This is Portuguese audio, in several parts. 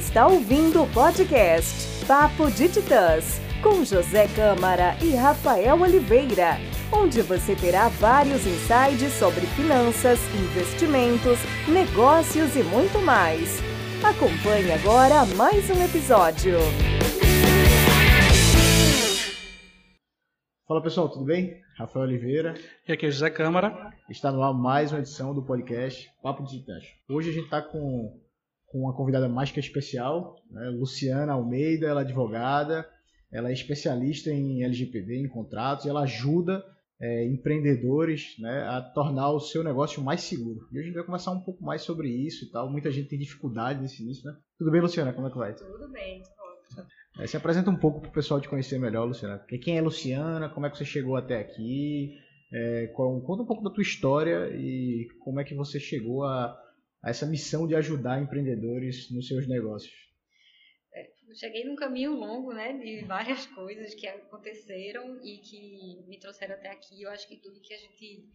está ouvindo o podcast Papo de Titãs, com José Câmara e Rafael Oliveira, onde você terá vários insights sobre finanças, investimentos, negócios e muito mais. Acompanhe agora mais um episódio. Fala pessoal, tudo bem? Rafael Oliveira. E aqui é José Câmara. Está no ar mais uma edição do podcast Papo de Titãs. Hoje a gente está com com uma convidada mais que especial, né? Luciana Almeida, ela é advogada, ela é especialista em LGPD, em contratos, e ela ajuda é, empreendedores né, a tornar o seu negócio mais seguro. E hoje a gente vai conversar um pouco mais sobre isso e tal. Muita gente tem dificuldade nesse início, né? Tudo bem, Luciana? Como é que vai? Tudo bem, é, se apresenta um pouco para o pessoal te conhecer melhor, Luciana. Quem é Luciana? Como é que você chegou até aqui? É, conta um pouco da tua história e como é que você chegou a, a essa missão de ajudar empreendedores nos seus negócios? É, cheguei num caminho longo, né, de várias coisas que aconteceram e que me trouxeram até aqui. Eu acho que tudo que a gente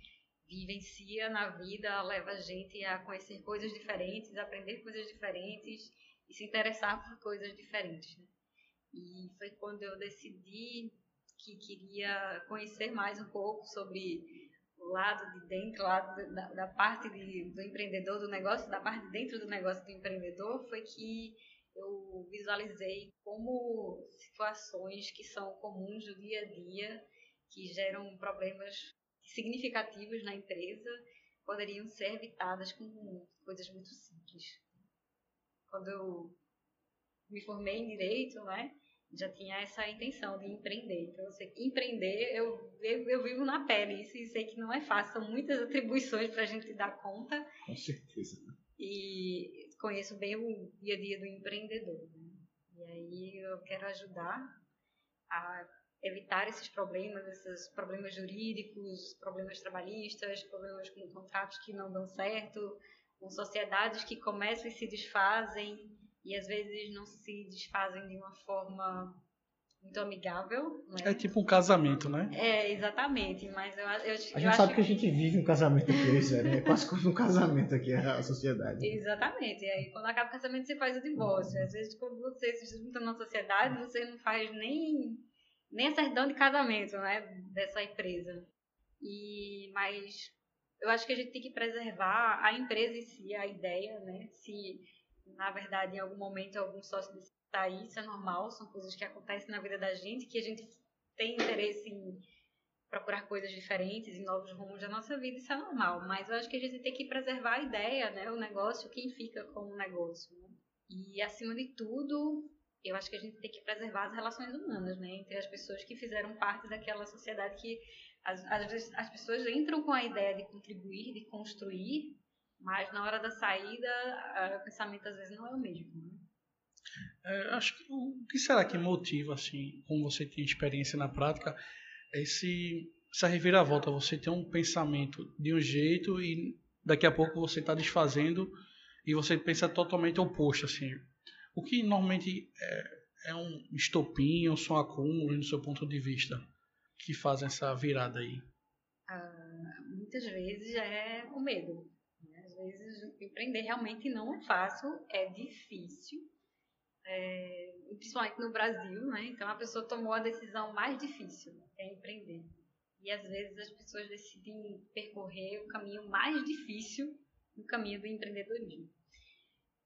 vivencia na vida leva a gente a conhecer coisas diferentes, aprender coisas diferentes e se interessar por coisas diferentes. Né? E foi quando eu decidi que queria conhecer mais um pouco sobre lado de dentro, lado da, da parte de, do empreendedor, do negócio, da parte de dentro do negócio do empreendedor, foi que eu visualizei como situações que são comuns do dia a dia, que geram problemas significativos na empresa, poderiam ser evitadas com coisas muito simples. Quando eu me formei em direito, né, já tinha essa intenção de empreender. Então, eu sei que empreender, eu, eu, eu, vivo na pele isso e sei que não é fácil, são muitas atribuições para a gente dar conta. Com certeza. E conheço bem o dia a dia do empreendedor. Né? E aí eu quero ajudar a evitar esses problemas, esses problemas jurídicos, problemas trabalhistas, problemas com contratos que não dão certo, com sociedades que começam e se desfazem e às vezes não se desfazem de uma forma muito amigável. Né? É tipo um casamento, né? É, exatamente. Mas eu, eu, a eu gente sabe que... que... a gente vive um casamento aqui, né? É quase como um casamento aqui, a sociedade. Exatamente. E aí, quando acaba o casamento, você faz o divórcio. Às vezes, quando você se junta na sociedade, você não faz nem, nem a certidão de casamento, né? Dessa empresa. E, mas eu acho que a gente tem que preservar a empresa em si, a ideia, né? Se na verdade, em algum momento, algum sócio decide sair, isso é normal, são coisas que acontecem na vida da gente, que a gente tem interesse em procurar coisas diferentes, em novos rumos da nossa vida, isso é normal. Mas eu acho que a gente tem que preservar a ideia, né, o negócio, quem fica com o negócio. Né? E, acima de tudo, eu acho que a gente tem que preservar as relações humanas, né, entre as pessoas que fizeram parte daquela sociedade que as, as, as pessoas entram com a ideia de contribuir, de construir, mas na hora da saída, o pensamento às vezes não é o mesmo. Né? É, acho que o que será que motiva, assim, como você tem experiência na prática, esse, essa reviravolta? Você tem um pensamento de um jeito e daqui a pouco você está desfazendo e você pensa totalmente oposto, assim. O que normalmente é, é um estopim ou são acúmulos, no seu ponto de vista, que fazem essa virada aí? Ah, muitas vezes é o medo vezes empreender realmente não é fácil, é difícil, é, principalmente no Brasil, né? Então a pessoa tomou a decisão mais difícil, é empreender. E às vezes as pessoas decidem percorrer o caminho mais difícil, o caminho do empreendedorismo.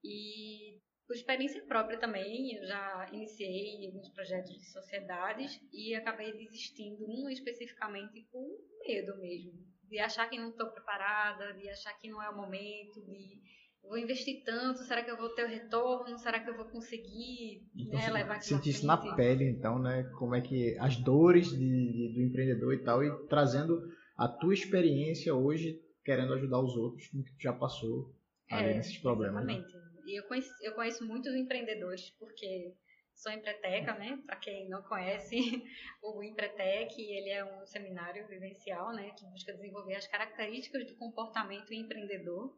E por experiência própria também, eu já iniciei alguns projetos de sociedades e acabei desistindo, um especificamente por medo mesmo de achar que não estou preparada, de achar que não é o momento, de vou investir tanto, será que eu vou ter o retorno, será que eu vou conseguir então, né, levar aquilo Sentir isso na pele, então, né? Como é que as dores de, de, do empreendedor e tal, e trazendo a tua experiência hoje, querendo ajudar os outros, como que tu já passou é, nesses problemas. Né? Exatamente. Né? E eu conheço, eu conheço muitos empreendedores, porque sou empreteca, né? Para quem não conhece, o Empretec, ele é um seminário vivencial, né, que busca desenvolver as características do comportamento empreendedor.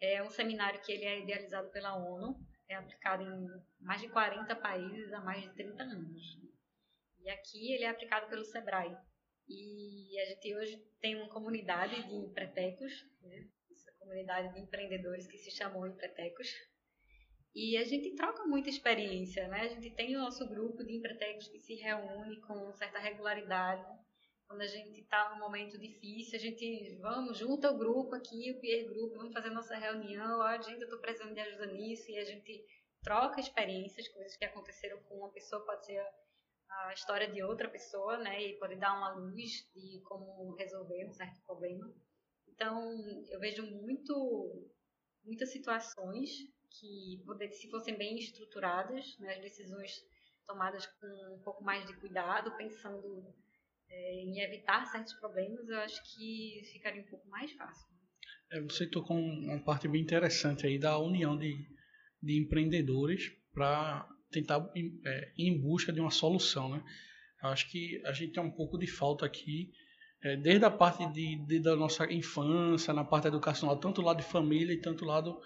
É um seminário que ele é idealizado pela ONU, é aplicado em mais de 40 países há mais de 30 anos. E aqui ele é aplicado pelo Sebrae. E a gente hoje tem uma comunidade de empretecos, né? essa comunidade de empreendedores que se chamou Empretecos, E a gente troca muita experiência, né? A gente tem o nosso grupo de empretecos que se reúne com certa regularidade. Quando a gente está num momento difícil, a gente vamos, junta o grupo aqui, o peer group, vamos fazer nossa reunião. Ó, gente, eu estou precisando de ajuda nisso. E a gente troca experiências, coisas que aconteceram com uma pessoa, pode ser a história de outra pessoa, né? E pode dar uma luz de como resolver um certo problema. Então, eu vejo muito, muitas situações que, se fossem bem estruturadas, né, as decisões tomadas com um pouco mais de cuidado, pensando é, em evitar certos problemas, eu acho que ficaria um pouco mais fácil. É, você tocou uma parte bem interessante aí da união de, de empreendedores para tentar é, ir em busca de uma solução, né? Eu acho que a gente tem um pouco de falta aqui é, desde a parte de, de, da nossa infância, na parte educacional, tanto lado de família e tanto lado,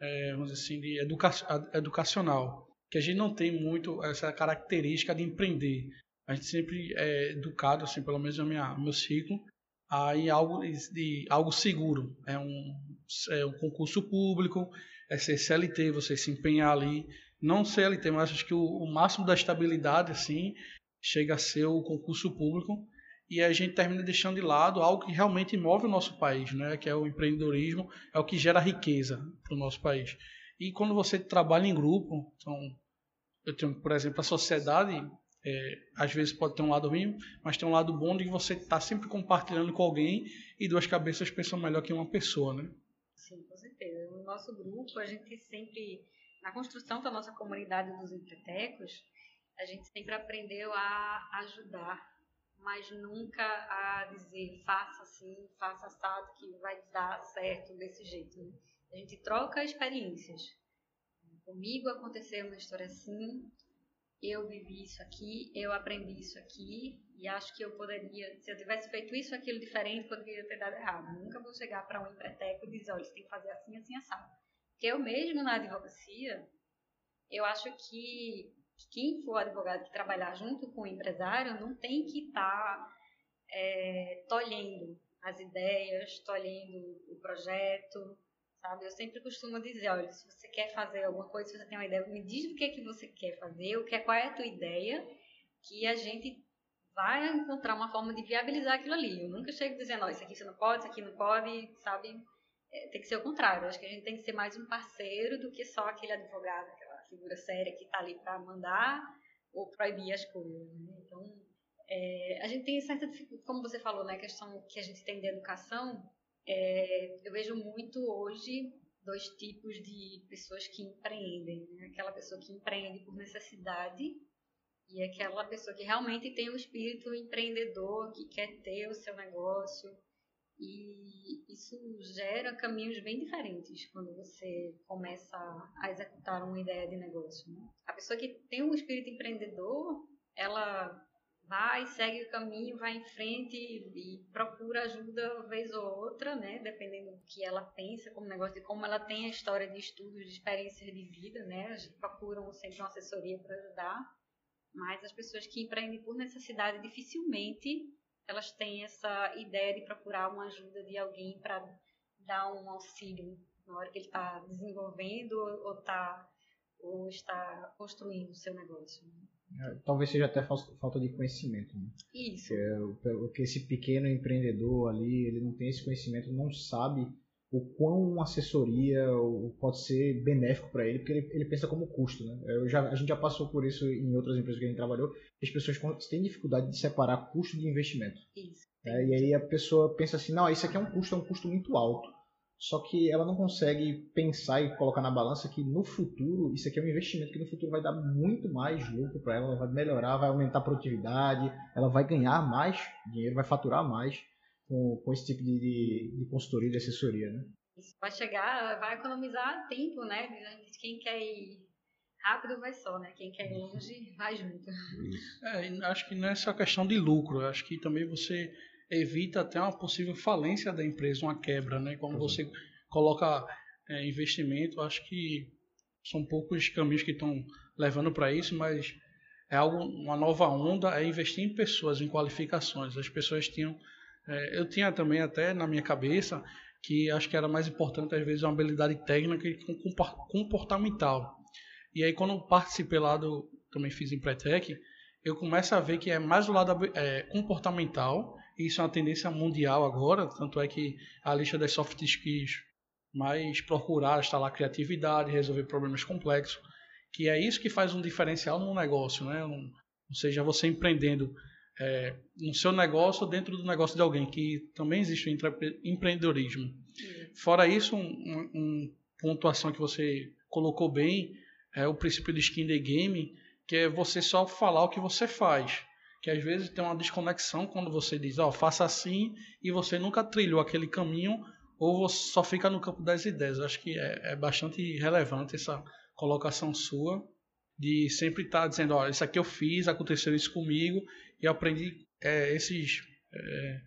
é, vamos dizer assim, de educa educacional, que a gente não tem muito essa característica de empreender. A gente sempre é educado, assim, pelo menos no meu ciclo, a em algo, de, algo seguro. É um, é um concurso público, é ser CLT, você se empenhar ali. Não CLT, mas acho que o, o máximo da estabilidade, assim, chega a ser o concurso público e a gente termina deixando de lado algo que realmente move o nosso país, né? que é o empreendedorismo, é o que gera riqueza para o nosso país. E quando você trabalha em grupo, então, eu tenho, por exemplo, a sociedade, é, às vezes pode ter um lado ruim, mas tem um lado bom de você estar tá sempre compartilhando com alguém e duas cabeças pensam melhor que uma pessoa, né? Sim, com certeza. No nosso grupo, a gente sempre, na construção da nossa comunidade dos empretecos, a gente sempre aprendeu a ajudar mas nunca a dizer faça assim, faça assado que vai dar certo desse jeito. Né? A gente troca experiências. Comigo aconteceu uma história assim, eu vivi isso aqui, eu aprendi isso aqui e acho que eu poderia, se eu tivesse feito isso aquilo diferente, poderia ter dado errado. nunca vou chegar para um empreteco e dizer, olha, você tem que fazer assim, assim, assado. Porque eu mesmo na advocacia, eu acho que quem for advogado que trabalhar junto com o empresário não tem que estar tá, é, tolhendo as ideias, tolhendo o projeto, sabe? Eu sempre costumo dizer, olha, se você quer fazer alguma coisa, se você tem uma ideia, me diz o que é que você quer fazer, o que é, qual é a tua ideia, que a gente vai encontrar uma forma de viabilizar aquilo ali. Eu nunca chego dizendo, ó, isso aqui você não pode, isso aqui não pode, sabe? É, tem que ser o contrário. Eu acho que a gente tem que ser mais um parceiro do que só aquele advogado, aquela figura séria que está ali para mandar ou proibir as coisas. Né? Então, é, a gente tem certa dificuldade, como você falou, né, a questão que a gente tem de educação, é, eu vejo muito hoje dois tipos de pessoas que empreendem. Né? Aquela pessoa que empreende por necessidade e aquela pessoa que realmente tem o espírito empreendedor, que quer ter o seu negócio, e isso gera caminhos bem diferentes quando você começa a executar uma ideia de negócio. Né? A pessoa que tem um espírito empreendedor, ela vai, segue o caminho, vai em frente e, e procura ajuda uma vez ou outra, né? dependendo do que ela pensa como negócio, de como ela tem a história de estudos, de experiências de vida, né? procuram sempre uma assessoria para ajudar. Mas as pessoas que empreendem por necessidade dificilmente elas têm essa ideia de procurar uma ajuda de alguém para dar um auxílio na hora que ele está desenvolvendo ou, tá, ou está construindo o seu negócio. É, talvez seja até falta de conhecimento. Né? Isso. Porque esse pequeno empreendedor ali, ele não tem esse conhecimento, não sabe o quão uma assessoria pode ser benéfico para ele, porque ele, ele, pensa como custo. Né? Eu já, a gente já passou por isso em outras empresas que a gente trabalhou, as pessoas têm dificuldade de separar custo de investimento. Isso. É, e aí a pessoa pensa assim, não, isso aqui é um custo, é um custo muito alto. Só que ela não consegue pensar e colocar na balança que no futuro, isso aqui é um investimento que no futuro vai dar muito mais lucro para ela, ela vai melhorar, vai aumentar a produtividade, ela vai ganhar mais dinheiro, vai faturar mais com, com esse tipo de, de, de consultoria, de assessoria, né? Isso vai chegar, vai economizar tempo, né? Quem quer ir rápido vai só, né? Quem quer ir longe vai junto. É, acho que não é só questão de lucro, acho que também você evita até uma possível falência da empresa, uma quebra, né? Quando você coloca é, investimento, acho que são poucos caminhos que estão levando para isso, mas é algo, uma nova onda é investir em pessoas, em qualificações. As pessoas tinham é, eu tinha também até na minha cabeça que acho que era mais importante às vezes uma habilidade técnica e comportamental. E aí, quando participei lá do. Também fiz em Pretec, eu começo a ver que é mais o lado é, comportamental. E isso é uma tendência mundial agora. Tanto é que a lista das soft skills mais procuradas está lá criatividade, resolver problemas complexos. Que é isso que faz um diferencial no negócio, né? Um, ou seja, você empreendendo é, no seu negócio ou dentro do negócio de alguém, que também existe o empreendedorismo. Fora isso, uma um, um pontuação que você colocou bem é o princípio de skin the game, que é você só falar o que você faz. Que às vezes tem uma desconexão quando você diz, ó, oh, faça assim, e você nunca trilhou aquele caminho, ou você só fica no campo das ideias. Acho que é, é bastante relevante essa colocação sua de sempre estar tá dizendo, ó, isso aqui eu fiz, aconteceu isso comigo, e aprendi é, esses. É,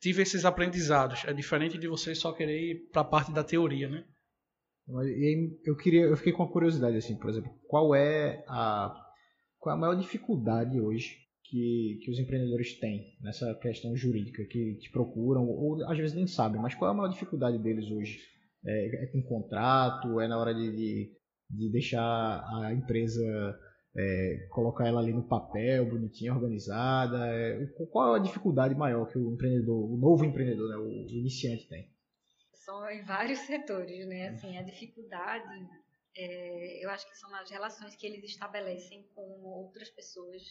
tive esses aprendizados. É diferente de você só querer ir para a parte da teoria, né? Eu queria, eu fiquei com uma curiosidade assim, por exemplo, qual é a qual é a maior dificuldade hoje que, que os empreendedores têm nessa questão jurídica que te procuram ou às vezes nem sabem, mas qual é a maior dificuldade deles hoje? É, é com contrato? É na hora de, de, de deixar a empresa é, colocar ela ali no papel, bonitinha, organizada? É, qual é a dificuldade maior que o empreendedor, o novo empreendedor, né, o iniciante tem? São em vários setores, né? Assim, a dificuldade, é, eu acho que são as relações que eles estabelecem com outras pessoas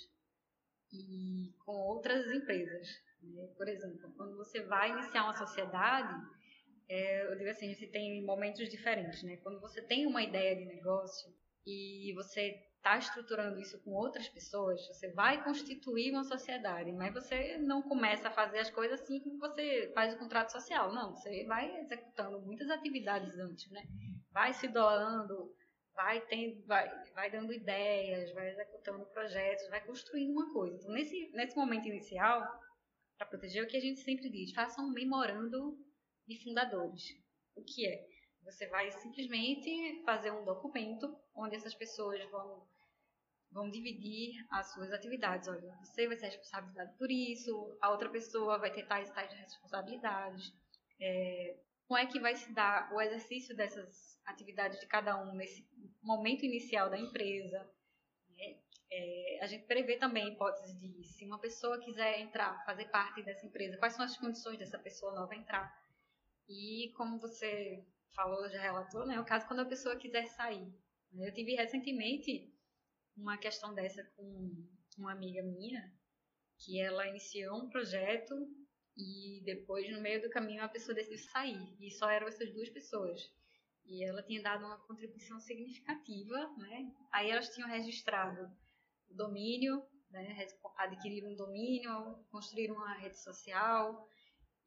e com outras empresas. Né? Por exemplo, quando você vai iniciar uma sociedade, é, eu digo assim, você tem momentos diferentes, né? Quando você tem uma ideia de negócio e você está estruturando isso com outras pessoas, você vai constituir uma sociedade, mas você não começa a fazer as coisas assim como você faz o contrato social, não, você vai executando muitas atividades antes, né? Vai se doando, vai tendo, vai, vai dando ideias, vai executando projetos, vai construindo uma coisa. Então, nesse, nesse momento inicial, para proteger, o que a gente sempre diz, faça um memorando de fundadores. O que é? Você vai simplesmente fazer um documento onde essas pessoas vão, vão dividir as suas atividades. Olha, você vai ser responsável por isso, a outra pessoa vai ter tais e tais responsabilidades. É, como é que vai se dar o exercício dessas atividades de cada um nesse momento inicial da empresa? É, é, a gente prevê também a hipótese de se uma pessoa quiser entrar, fazer parte dessa empresa, quais são as condições dessa pessoa nova entrar. E como você falou, já relatou, né? O caso quando a pessoa quiser sair. Eu tive recentemente uma questão dessa com uma amiga minha, que ela iniciou um projeto e depois, no meio do caminho, a pessoa decidiu sair. E só eram essas duas pessoas. E ela tinha dado uma contribuição significativa, né? Aí elas tinham registrado o domínio, né? adquiriram um domínio, construíram uma rede social.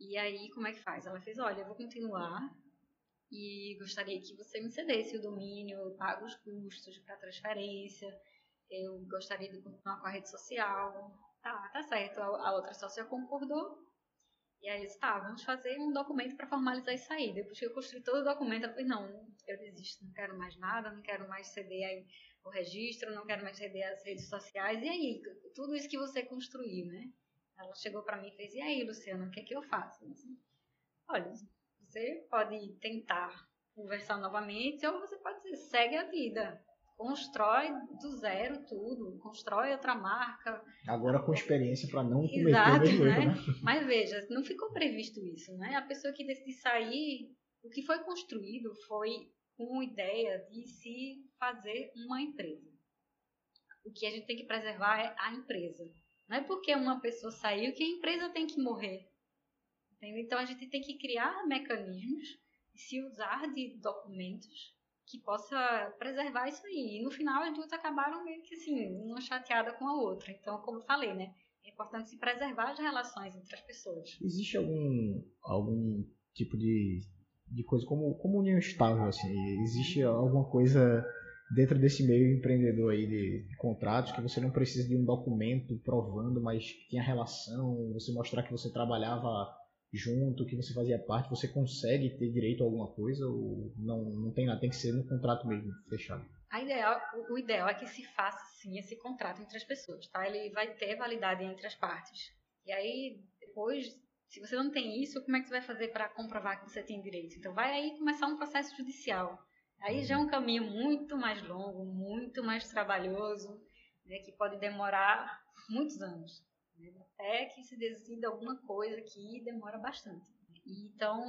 E aí, como é que faz? Ela fez, olha, eu vou continuar e gostaria que você me cedesse o domínio, eu pago os custos para transferência, eu gostaria de continuar com a rede social. Tá, tá certo. A, outra sócia concordou. E aí eles, tá, vamos fazer um documento para formalizar isso aí. Depois que eu construí todo o documento, eu falei, não, eu desisto, não quero mais nada, não quero mais ceder o registro, não quero mais ceder as redes sociais. E aí, tudo isso que você construiu, né? Ela chegou para mim e fez, e aí, Luciana, o que é que eu faço? Assim, Olha, você pode tentar conversar novamente ou você pode dizer, segue a vida. Constrói do zero tudo, constrói outra marca. Agora com experiência para não cometer Exato, o né? né? Mas veja, não ficou previsto isso, né? A pessoa que decide sair, o que foi construído foi com ideia de se fazer uma empresa. O que a gente tem que preservar é a empresa. Não é porque uma pessoa saiu que a empresa tem que morrer. Então a gente tem que criar mecanismos e se usar de documentos que possa preservar isso aí. E no final as duas acabaram meio que assim, uma chateada com a outra. Então, como eu falei, né? É importante se preservar as relações entre as pessoas. Existe algum, algum tipo de, de coisa como, como união estável, assim? Existe alguma coisa dentro desse meio empreendedor aí de, de, contratos que você não precisa de um documento provando, mas que tinha relação, você mostrar que você trabalhava junto, que você fazia parte, você consegue ter direito a alguma coisa ou não, não tem nada, tem que ser no contrato mesmo, fechado? A ideal, o ideal é que se faça sim esse contrato entre as pessoas, tá? Ele vai ter validade entre as partes. E aí, depois, se você não tem isso, como é que você vai fazer para comprovar que você tem direito? Então, vai aí começar um processo judicial. Aí já é um caminho muito mais longo, muito mais trabalhoso, né, que pode demorar muitos anos. Né, até que se decida alguma coisa que demora bastante. Então,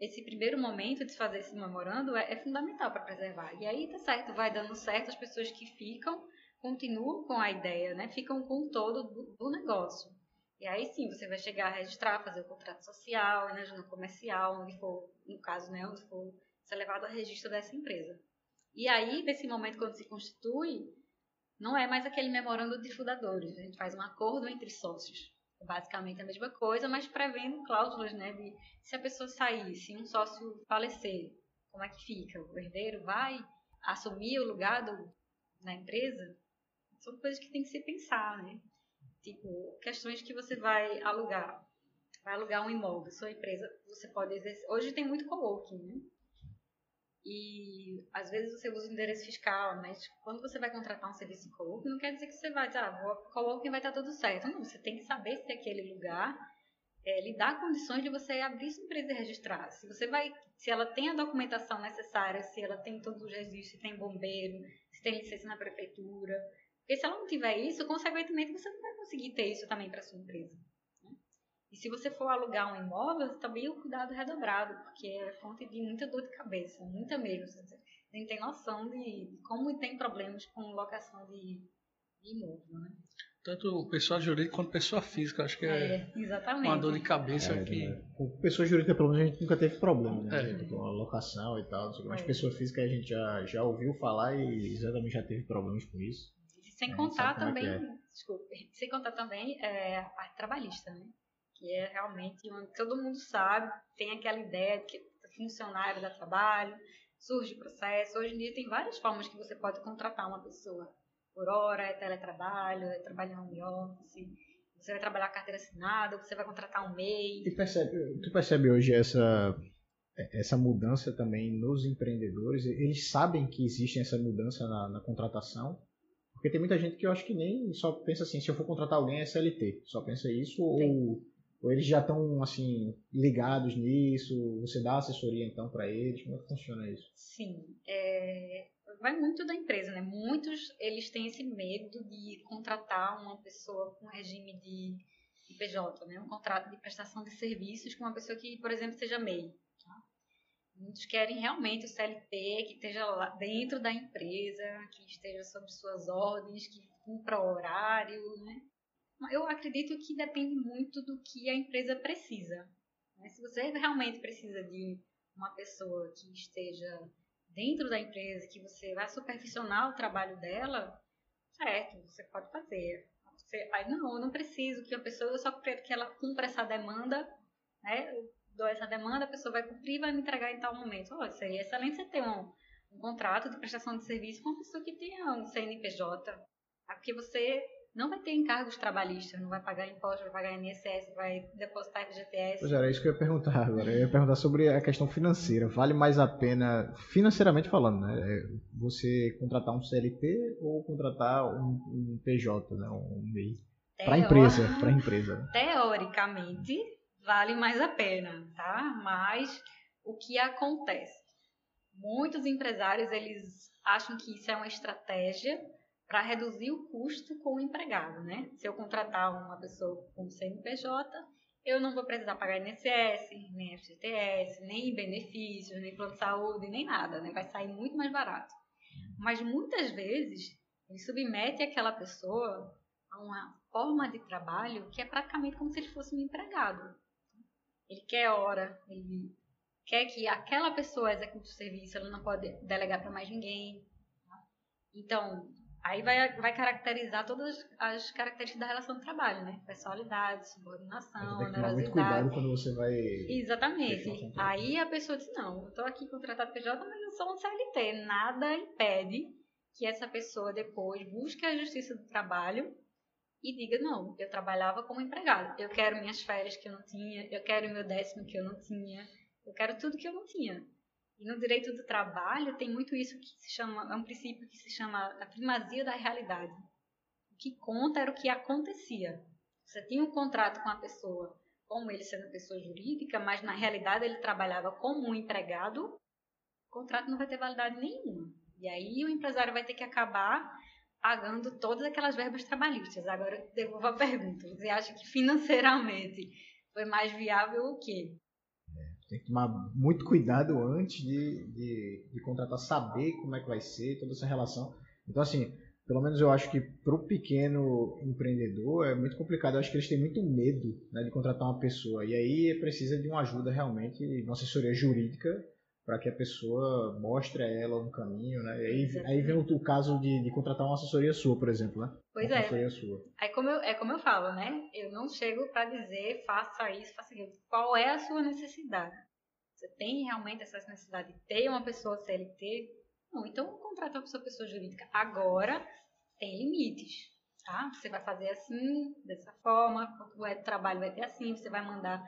esse primeiro momento de fazer esse memorando é, é fundamental para preservar. E aí tá certo, vai dando certo, as pessoas que ficam continuam com a ideia, né? ficam com o todo do, do negócio. E aí sim, você vai chegar a registrar, fazer o contrato social, né, no comercial, onde for, no caso, né, onde for ser levado a registro dessa empresa. E aí, nesse momento, quando se constitui, não é mais aquele memorando de fundadores, a gente faz um acordo entre sócios. É basicamente a mesma coisa, mas prevendo cláusulas, né, de se a pessoa sair, se um sócio falecer, como é que fica? O herdeiro vai assumir o lugar do, na empresa? São coisas que tem que se pensar, né? Tipo, questões que você vai alugar. Vai alugar um imóvel, sua empresa, você pode exercer. Hoje tem muito coworking, né? E às vezes você usa o endereço fiscal, mas quando você vai contratar um serviço de coworking, não quer dizer que você vai dizer, ah, o coworking vai estar tudo certo. Não, você tem que saber se aquele lugar é, lhe dá condições de você abrir sua empresa e registrar. Se você vai, se ela tem a documentação necessária, se ela tem todos os registros, se tem bombeiro, se tem licença na prefeitura. Porque se ela não tiver isso, consequentemente você não vai conseguir ter isso também para sua empresa. E se você for alugar um imóvel, também o cuidado é redobrado, porque é fonte de muita dor de cabeça, muita mesmo. Você nem tem noção de como tem problemas com locação de, de imóvel, né? Tanto pessoa jurídica quanto pessoa física, acho que é, é exatamente. uma dor de cabeça É, que... né? Com pessoa jurídica, pelo menos, a gente nunca teve problema, né? É. Com a locação e tal. não sei o quê. Mas É. pessoa física a gente já, já ouviu falar e exatamente já teve problemas com isso. Sem É, contar é também, desculpe, sem contar também é, a parte trabalhista, né? Que é realmente onde todo mundo sabe, tem aquela ideia de que funcionário dá trabalho, surge processo. Hoje em dia tem várias formas que você pode contratar uma pessoa. Por hora, é teletrabalho, é trabalho em home office, você vai trabalhar carteira assinada, você vai contratar um MEI. E percebe, tu percebe hoje essa, essa mudança também nos empreendedores? Eles sabem que existe essa mudança na, na contratação? Porque tem muita gente que eu acho que nem só pensa assim, se eu for contratar alguém é CLT. Só pensa isso ou, ou eles já estão assim ligados nisso? Você dá assessoria então para eles? Como é que funciona isso? Sim, é, vai muito da empresa, né? Muitos eles têm esse medo de contratar uma pessoa com regime de, PJ, né? Um contrato de prestação de serviços com uma pessoa que, por exemplo, seja MEI. Tá? Muitos querem realmente o CLT que esteja lá dentro da empresa, que esteja sob suas ordens, que cumpra o horário, né? Eu acredito que depende muito do que a empresa precisa. né? Se você realmente precisa de uma pessoa que esteja dentro da empresa, que você vai supervisionar o trabalho dela, certo, você pode fazer. Você, aí, não, eu não preciso que a pessoa, eu só quero que ela cumpra essa demanda, né? Eu dou essa demanda, a pessoa vai cumprir e vai me entregar em tal momento. Oh, seria excelente você ter um, um contrato de prestação de serviço com uma pessoa que tenha um CNPJ, tá? porque você não vai ter encargos trabalhistas, não vai pagar imposto, vai pagar INSS, vai depositar FGTS. Pois era, isso que eu ia perguntar agora. Eu ia perguntar sobre a questão financeira. Vale mais a pena, financeiramente falando, né? é, Você contratar um CLT ou contratar um, um PJ, né? Um MEI? Para empresa, para empresa. né? teoricamente vale mais a pena, tá? Mas o que acontece? Muitos empresários eles acham que isso é uma estratégia para reduzir o custo com o empregado, né? Se eu contratar uma pessoa com CNPJ, eu não vou precisar pagar INSS, nem FGTS, nem benefícios, nem plano de saúde, nem nada, né? Vai sair muito mais barato. Mas muitas vezes ele submete aquela pessoa a uma forma de trabalho que é praticamente como se ele fosse um empregado. Ele quer hora, ele quer que aquela pessoa execute o serviço, ela não pode delegar para mais ninguém. tá? Então, aí vai, vai caracterizar todas as características da relação de trabalho, né? Personalidade, subordinação, tomar muito onerosidade. cuidado quando você vai. Exatamente. Aí a pessoa diz, não, eu estou aqui contratado PJ, mas eu sou um CLT. Nada impede que essa pessoa depois busque a justiça do trabalho e diga, não, eu trabalhava como empregado. Eu quero minhas férias que eu não tinha, eu quero meu décimo que eu não tinha, eu quero tudo que eu não tinha. E no direito do trabalho tem muito isso que se chama, é um princípio que se chama a primazia da realidade. O que conta era o que acontecia. Você tinha um contrato com a pessoa como ele sendo pessoa jurídica, mas na realidade ele trabalhava como um empregado, o contrato não vai ter validade nenhuma. E aí o empresário vai ter que acabar pagando todas aquelas verbas trabalhistas. Agora eu devolvo a pergunta. Você acha que financeiramente foi mais viável o quê? Tem que tomar muito cuidado antes de, de, de contratar, saber como é que vai ser, toda essa relação. Então, assim, pelo menos eu acho que para o pequeno empreendedor é muito complicado. Eu acho que eles têm muito medo né, de contratar uma pessoa. E aí precisa de uma ajuda realmente, uma assessoria jurídica, para que a pessoa mostre a ela um caminho. Né? E aí, aí vem o, o caso de, de, contratar uma assessoria sua, por exemplo. Né? Pois uma é. Assessoria sua. Aí como eu, é como eu falo, né? Eu não chego para dizer faça isso, faça aquilo. Qual é a sua necessidade? Você tem realmente essa necessidade de ter uma pessoa CLT? Não, então contrata uma pessoa, pessoa jurídica. Agora tem limites, tá? Você vai fazer assim, dessa forma, o trabalho vai ter assim, você vai mandar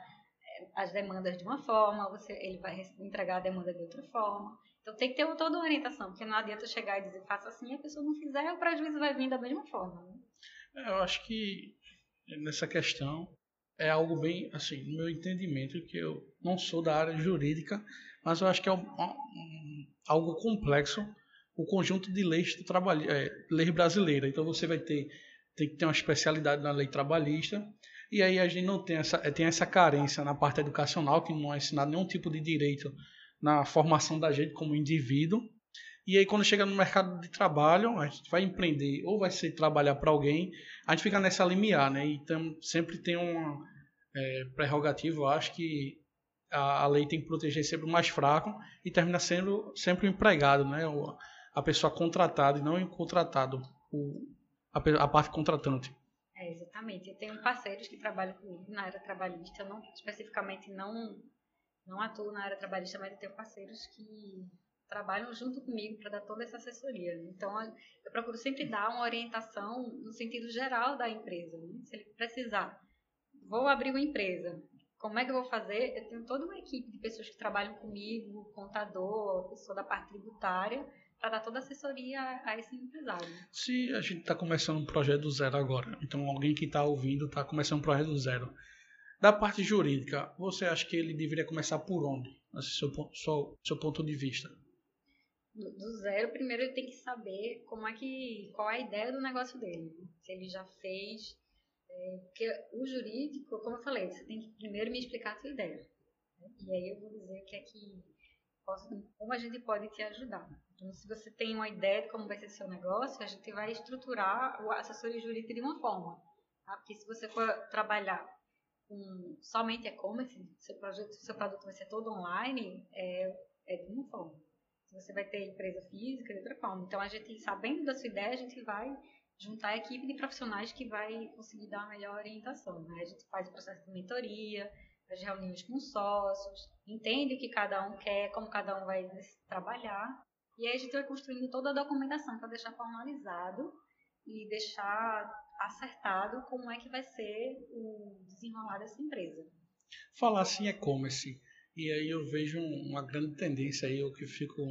as demandas de uma forma, você, ele vai entregar a demanda de outra forma. Então tem que ter toda uma orientação, porque não adianta chegar e dizer faça assim, a pessoa não fizer, o prejuízo vai vir da mesma forma. Né? É, eu acho que nessa questão é algo bem, assim, no meu entendimento, que eu não sou da área jurídica, mas eu acho que é um, um, algo complexo o conjunto de leis, trabalho, é, lei brasileira. Então você vai ter tem que ter uma especialidade na lei trabalhista. E aí a gente não tem essa, é, tem essa carência na parte educacional, que não é ensinado nenhum tipo de direito na formação da gente como indivíduo. E aí quando chega no mercado de trabalho, a gente vai empreender ou vai ser trabalhar para alguém, a gente fica nessa limiar, né? Então sempre tem uma é, prerrogativa, eu acho que a, a, lei tem que proteger sempre o mais fraco e termina sendo sempre o empregado, né? O, a pessoa contratada e não o contratado, o, a, a, parte contratante. É, exatamente. Eu tenho parceiros que trabalham comigo na área trabalhista, não especificamente não não atuo na área trabalhista, mas eu tenho parceiros que trabalham junto comigo para dar toda essa assessoria. Então, eu procuro sempre dar uma orientação no sentido geral da empresa. Né? Se ele precisar, vou abrir uma empresa, como é que eu vou fazer? Eu tenho toda uma equipe de pessoas que trabalham comigo, contador, pessoa da parte tributária, para dar toda a assessoria a esse empresário. Se a gente está começando um projeto do zero agora, então alguém que está ouvindo está começando um projeto do zero. Da parte jurídica, você acha que ele deveria começar por onde? Esse seu, seu, seu ponto de vista. Do, do, zero, primeiro ele tem que saber como é que, qual é a ideia do negócio dele. Se ele já fez. É, porque o jurídico, como eu falei, você tem que primeiro me explicar a sua ideia. Né? E aí eu vou dizer o que é que como a gente pode te ajudar. Então, se você tem uma ideia de como vai ser seu negócio, a gente vai estruturar a assessoria jurídica de uma forma. Tá? Porque se você for trabalhar com somente e-commerce, seu, seu produto vai ser todo online, é, é de uma forma. Se você vai ter empresa física, de outra forma. Então, a gente, sabendo da sua ideia, a gente vai juntar a equipe de profissionais que vai conseguir dar a melhor orientação. Né? A gente faz o processo de mentoria, as reuniões com sócios, entende o que cada um quer, como cada um vai trabalhar. E aí a gente vai construindo toda a documentação para deixar formalizado e deixar acertado como é que vai ser o desenrolar dessa empresa. Falar assim e-commerce, e aí eu vejo uma grande tendência aí, eu que fico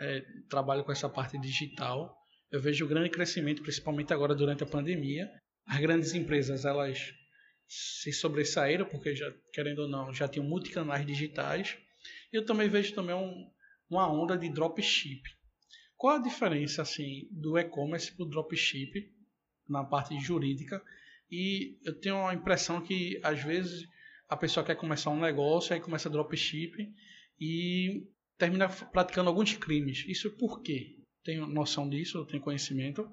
é, trabalho com essa parte digital, eu vejo grande crescimento, principalmente agora durante a pandemia. As grandes empresas, elas se sobressaíram, porque já, querendo ou não, já tinham multicanais digitais. Eu também vejo também um, uma onda de dropship. Qual a diferença assim do e-commerce para o dropship na parte jurídica? E eu tenho a impressão que às vezes a pessoa quer começar um negócio, aí começa dropship e termina praticando alguns crimes. Isso por quê? Tenho noção disso? Tenho conhecimento?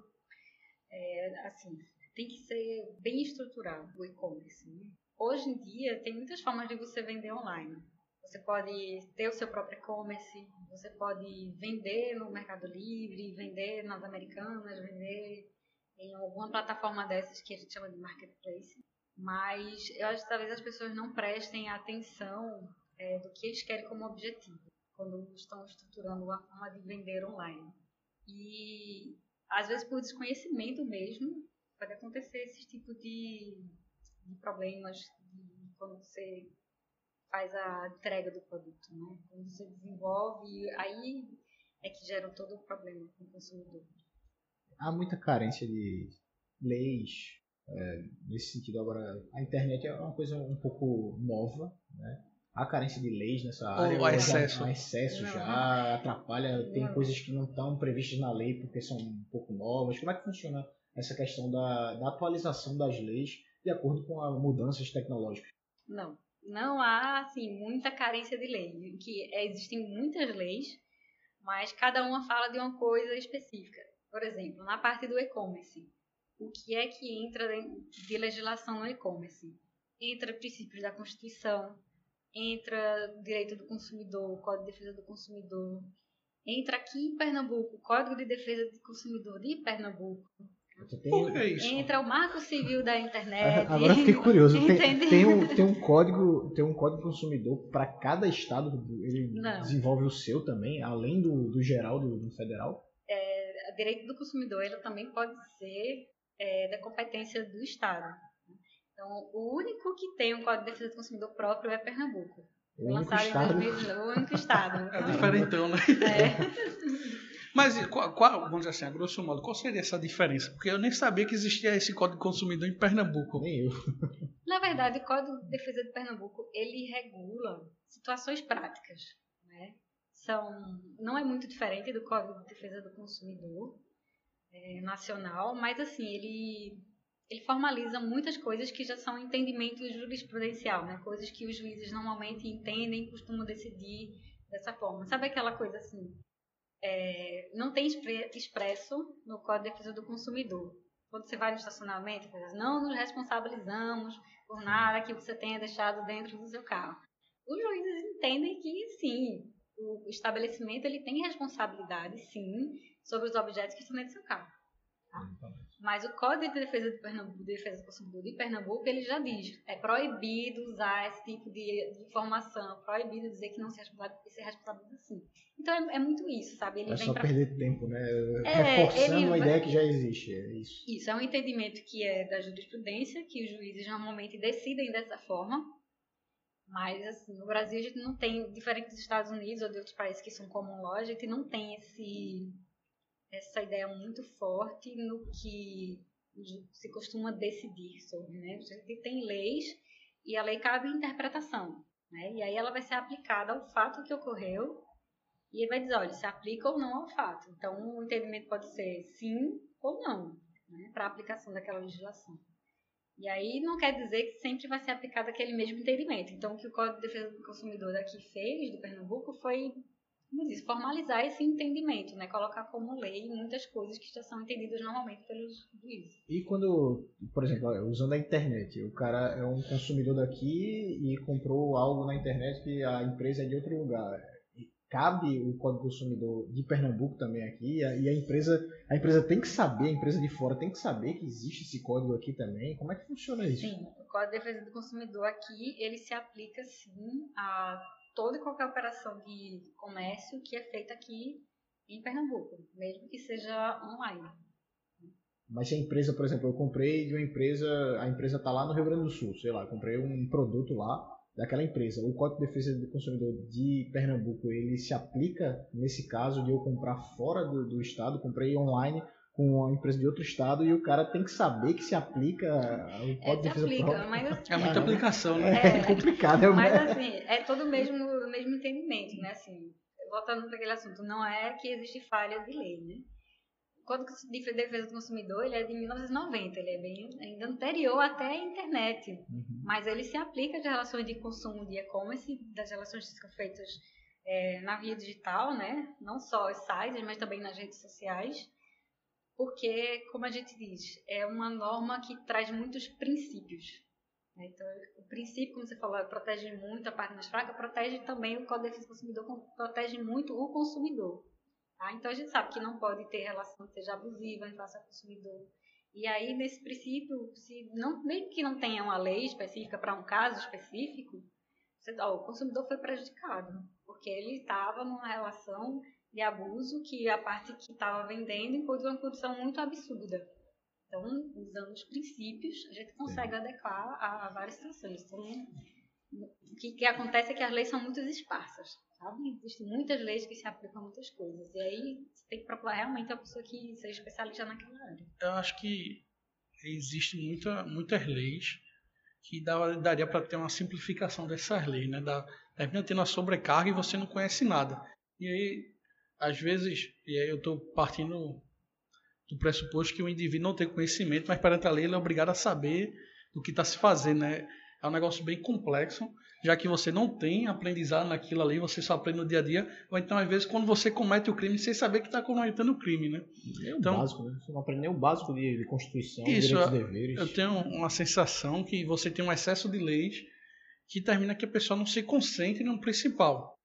É, assim, tem que ser bem estruturado o e-commerce. Né? Hoje em dia, tem muitas formas de você vender online. Você pode ter o seu próprio e-commerce, você pode vender no Mercado Livre, vender nas Americanas, vender em alguma plataforma dessas que a gente chama de marketplace. Mas eu acho que talvez as pessoas não prestem atenção é, do que eles querem como objetivo quando estão estruturando uma forma de vender online. E às vezes por desconhecimento mesmo, pode acontecer esse tipo de, de problemas de, quando você faz a entrega do produto, né? Quando você desenvolve, aí é que gera todo o problema com o consumidor. Há muita carência de leis é, nesse sentido. Agora, a internet é uma coisa um pouco nova, né? há carência de leis nessa área? Ou há excesso. Há excesso Não. já, atrapalha, tem Não. coisas que não estão previstas na lei porque são um pouco novas. Como é que funciona essa questão da, da atualização das leis de acordo com as mudanças tecnológicas? Não, não há assim muita carência de lei. Que existem muitas leis, mas cada uma fala de uma coisa específica. Por exemplo, na parte do e-commerce, o que é que entra de legislação no e-commerce? Entra princípios da Constituição, entra direito do consumidor, Código de Defesa do Consumidor, entra aqui em Pernambuco, Código de Defesa do Consumidor de Pernambuco, tem- isso? entra o Marco Civil da Internet. Agora eu fiquei curioso. Tem, tem um, tem um código, tem um código consumidor para cada estado. Ele Não. desenvolve o seu também, além do, do geral do, do federal. o direito do consumidor ele também pode ser é, da competência do Estado. Então, o único que tem um Código de Defesa do Consumidor próprio é Pernambuco. O único lançado estado. em 2000, o único Estado. É diferentão, né? É. Mas qual, qual- vamos dizer assim, a grosso modo, qual seria essa diferença? Porque eu nem sabia que existia esse código de consumidor em Pernambuco. Nem eu. Na verdade, o Código de Defesa de Pernambuco ele regula situações práticas. Né? São, não é muito diferente do Código de Defesa do Consumidor é, nacional, mas assim ele ele formaliza muitas coisas que já são entendimento jurisprudencial, né? Coisas que os juízes normalmente entendem, e costumam decidir dessa forma. Sabe aquela coisa assim? É, não tem expre- expresso no Código de Defesa do Consumidor. Quando você vai no estacionamento, não nos responsabilizamos por nada que você tenha deixado dentro do seu carro. Os juízes entendem que sim, o estabelecimento ele tem responsabilidade, sim, sobre os objetos que estão dentro do seu carro. Mas o Código de Defesa, de Pernambuco, de Defesa do Consumidor de Pernambuco, ele já diz, é proibido usar esse tipo de, de informação, proibido dizer que não se responsabiliza, se responsabiliza sim. Então é, é muito isso, sabe? Ele É só pra perder tempo, né? É, Reforçando ele uma ideia que já existe. É isso. Isso é um entendimento que é da jurisprudência, que os juízes normalmente decidem dessa forma. Mas, assim, no Brasil a gente não tem, diferente dos Estados Unidos ou de outros países que são common law, a gente não tem esse, essa ideia muito forte no que se costuma decidir sobre, né? A tem leis e a lei cabe interpretação, né? E aí ela vai ser aplicada ao fato que ocorreu e ele vai dizer, olha, se aplica ou não ao fato. Então, o entendimento pode ser sim ou não, né, para a aplicação daquela legislação. E aí não quer dizer que sempre vai ser aplicado aquele mesmo entendimento. Então, o que o Código de Defesa do Consumidor daqui fez, do Pernambuco, foi, como disse, formalizar esse entendimento, né, colocar como lei muitas coisas que já são entendidas normalmente pelos juízes. E quando, por exemplo, usando a internet, o cara é um consumidor daqui e comprou algo na internet que a empresa é de outro lugar. Cabe o Código do Consumidor de Pernambuco também aqui e a, e a empresa a empresa tem que saber, a empresa de fora tem que saber que existe esse código aqui também. Como é que funciona isso? Sim, o Código de Defesa do Consumidor aqui, ele se aplica sim a toda e qualquer operação de comércio que é feita aqui em Pernambuco, mesmo que seja online. Mas se a empresa, por exemplo, eu comprei de uma empresa, a empresa está lá no Rio Grande do Sul, sei lá, comprei um produto lá daquela empresa. O Código de Defesa do Consumidor de Pernambuco, ele se aplica nesse caso de eu comprar fora do, do estado, comprei online com uma empresa de outro estado e o cara tem que saber que se aplica o É, Código se de Defesa aplica, próprio. mas assim, É muita Caramba. aplicação, né? É, É. complicado, é o Mas assim, é todo o mesmo, o mesmo entendimento, né? Assim, voltando para aquele assunto, não é que existe falha de lei, né? O Código de Defesa do Consumidor ele é de 1990, ele é bem ainda anterior até a internet, Uhum. mas ele se aplica às relações de consumo de e-commerce, das relações que são feitas é, na via digital, né? Não só os sites, mas também nas redes sociais, porque, como a gente diz, é uma norma que traz muitos princípios. né? Então, o princípio, como você falou, protege muito a parte mais fraca, protege também o Código de Defesa do Consumidor, protege muito o consumidor. tá? Então, a gente sabe que não pode ter relação que seja abusiva em relação ao consumidor. E aí, nesse princípio, se não, mesmo que não tenha uma lei específica para um caso específico, você, ó, o consumidor foi prejudicado, porque ele estava numa relação de abuso que a parte que estava vendendo impôs uma condição muito absurda. Então, usando os princípios, a gente consegue adequar a, a várias situações. Então, o que, que acontece é que as leis são muito esparsas, sabe? Existem muitas leis que se aplicam a muitas coisas. E aí, você tem que procurar realmente uma pessoa que seja especialista naquela área. Eu acho que existe muita, muitas leis que dá- daria para ter uma simplificação dessas leis, né? Da, termina tendo a sobrecarga e você não conhece nada. E aí, às vezes, e aí eu estou partindo do pressuposto que o indivíduo não tem conhecimento, mas perante a lei ele é obrigado a saber do que está se fazendo, né? É um negócio bem complexo, já que você não tem aprendizado naquilo ali, você só aprende no dia a dia, ou então às vezes quando você comete o crime sem saber que está cometendo o crime, né? É o então, básico, né? Você não aprende nem o básico de, de Constituição, isso, direitos e deveres. Eu tenho uma sensação que você tem um excesso de leis que termina que a pessoa não se concentre no principal.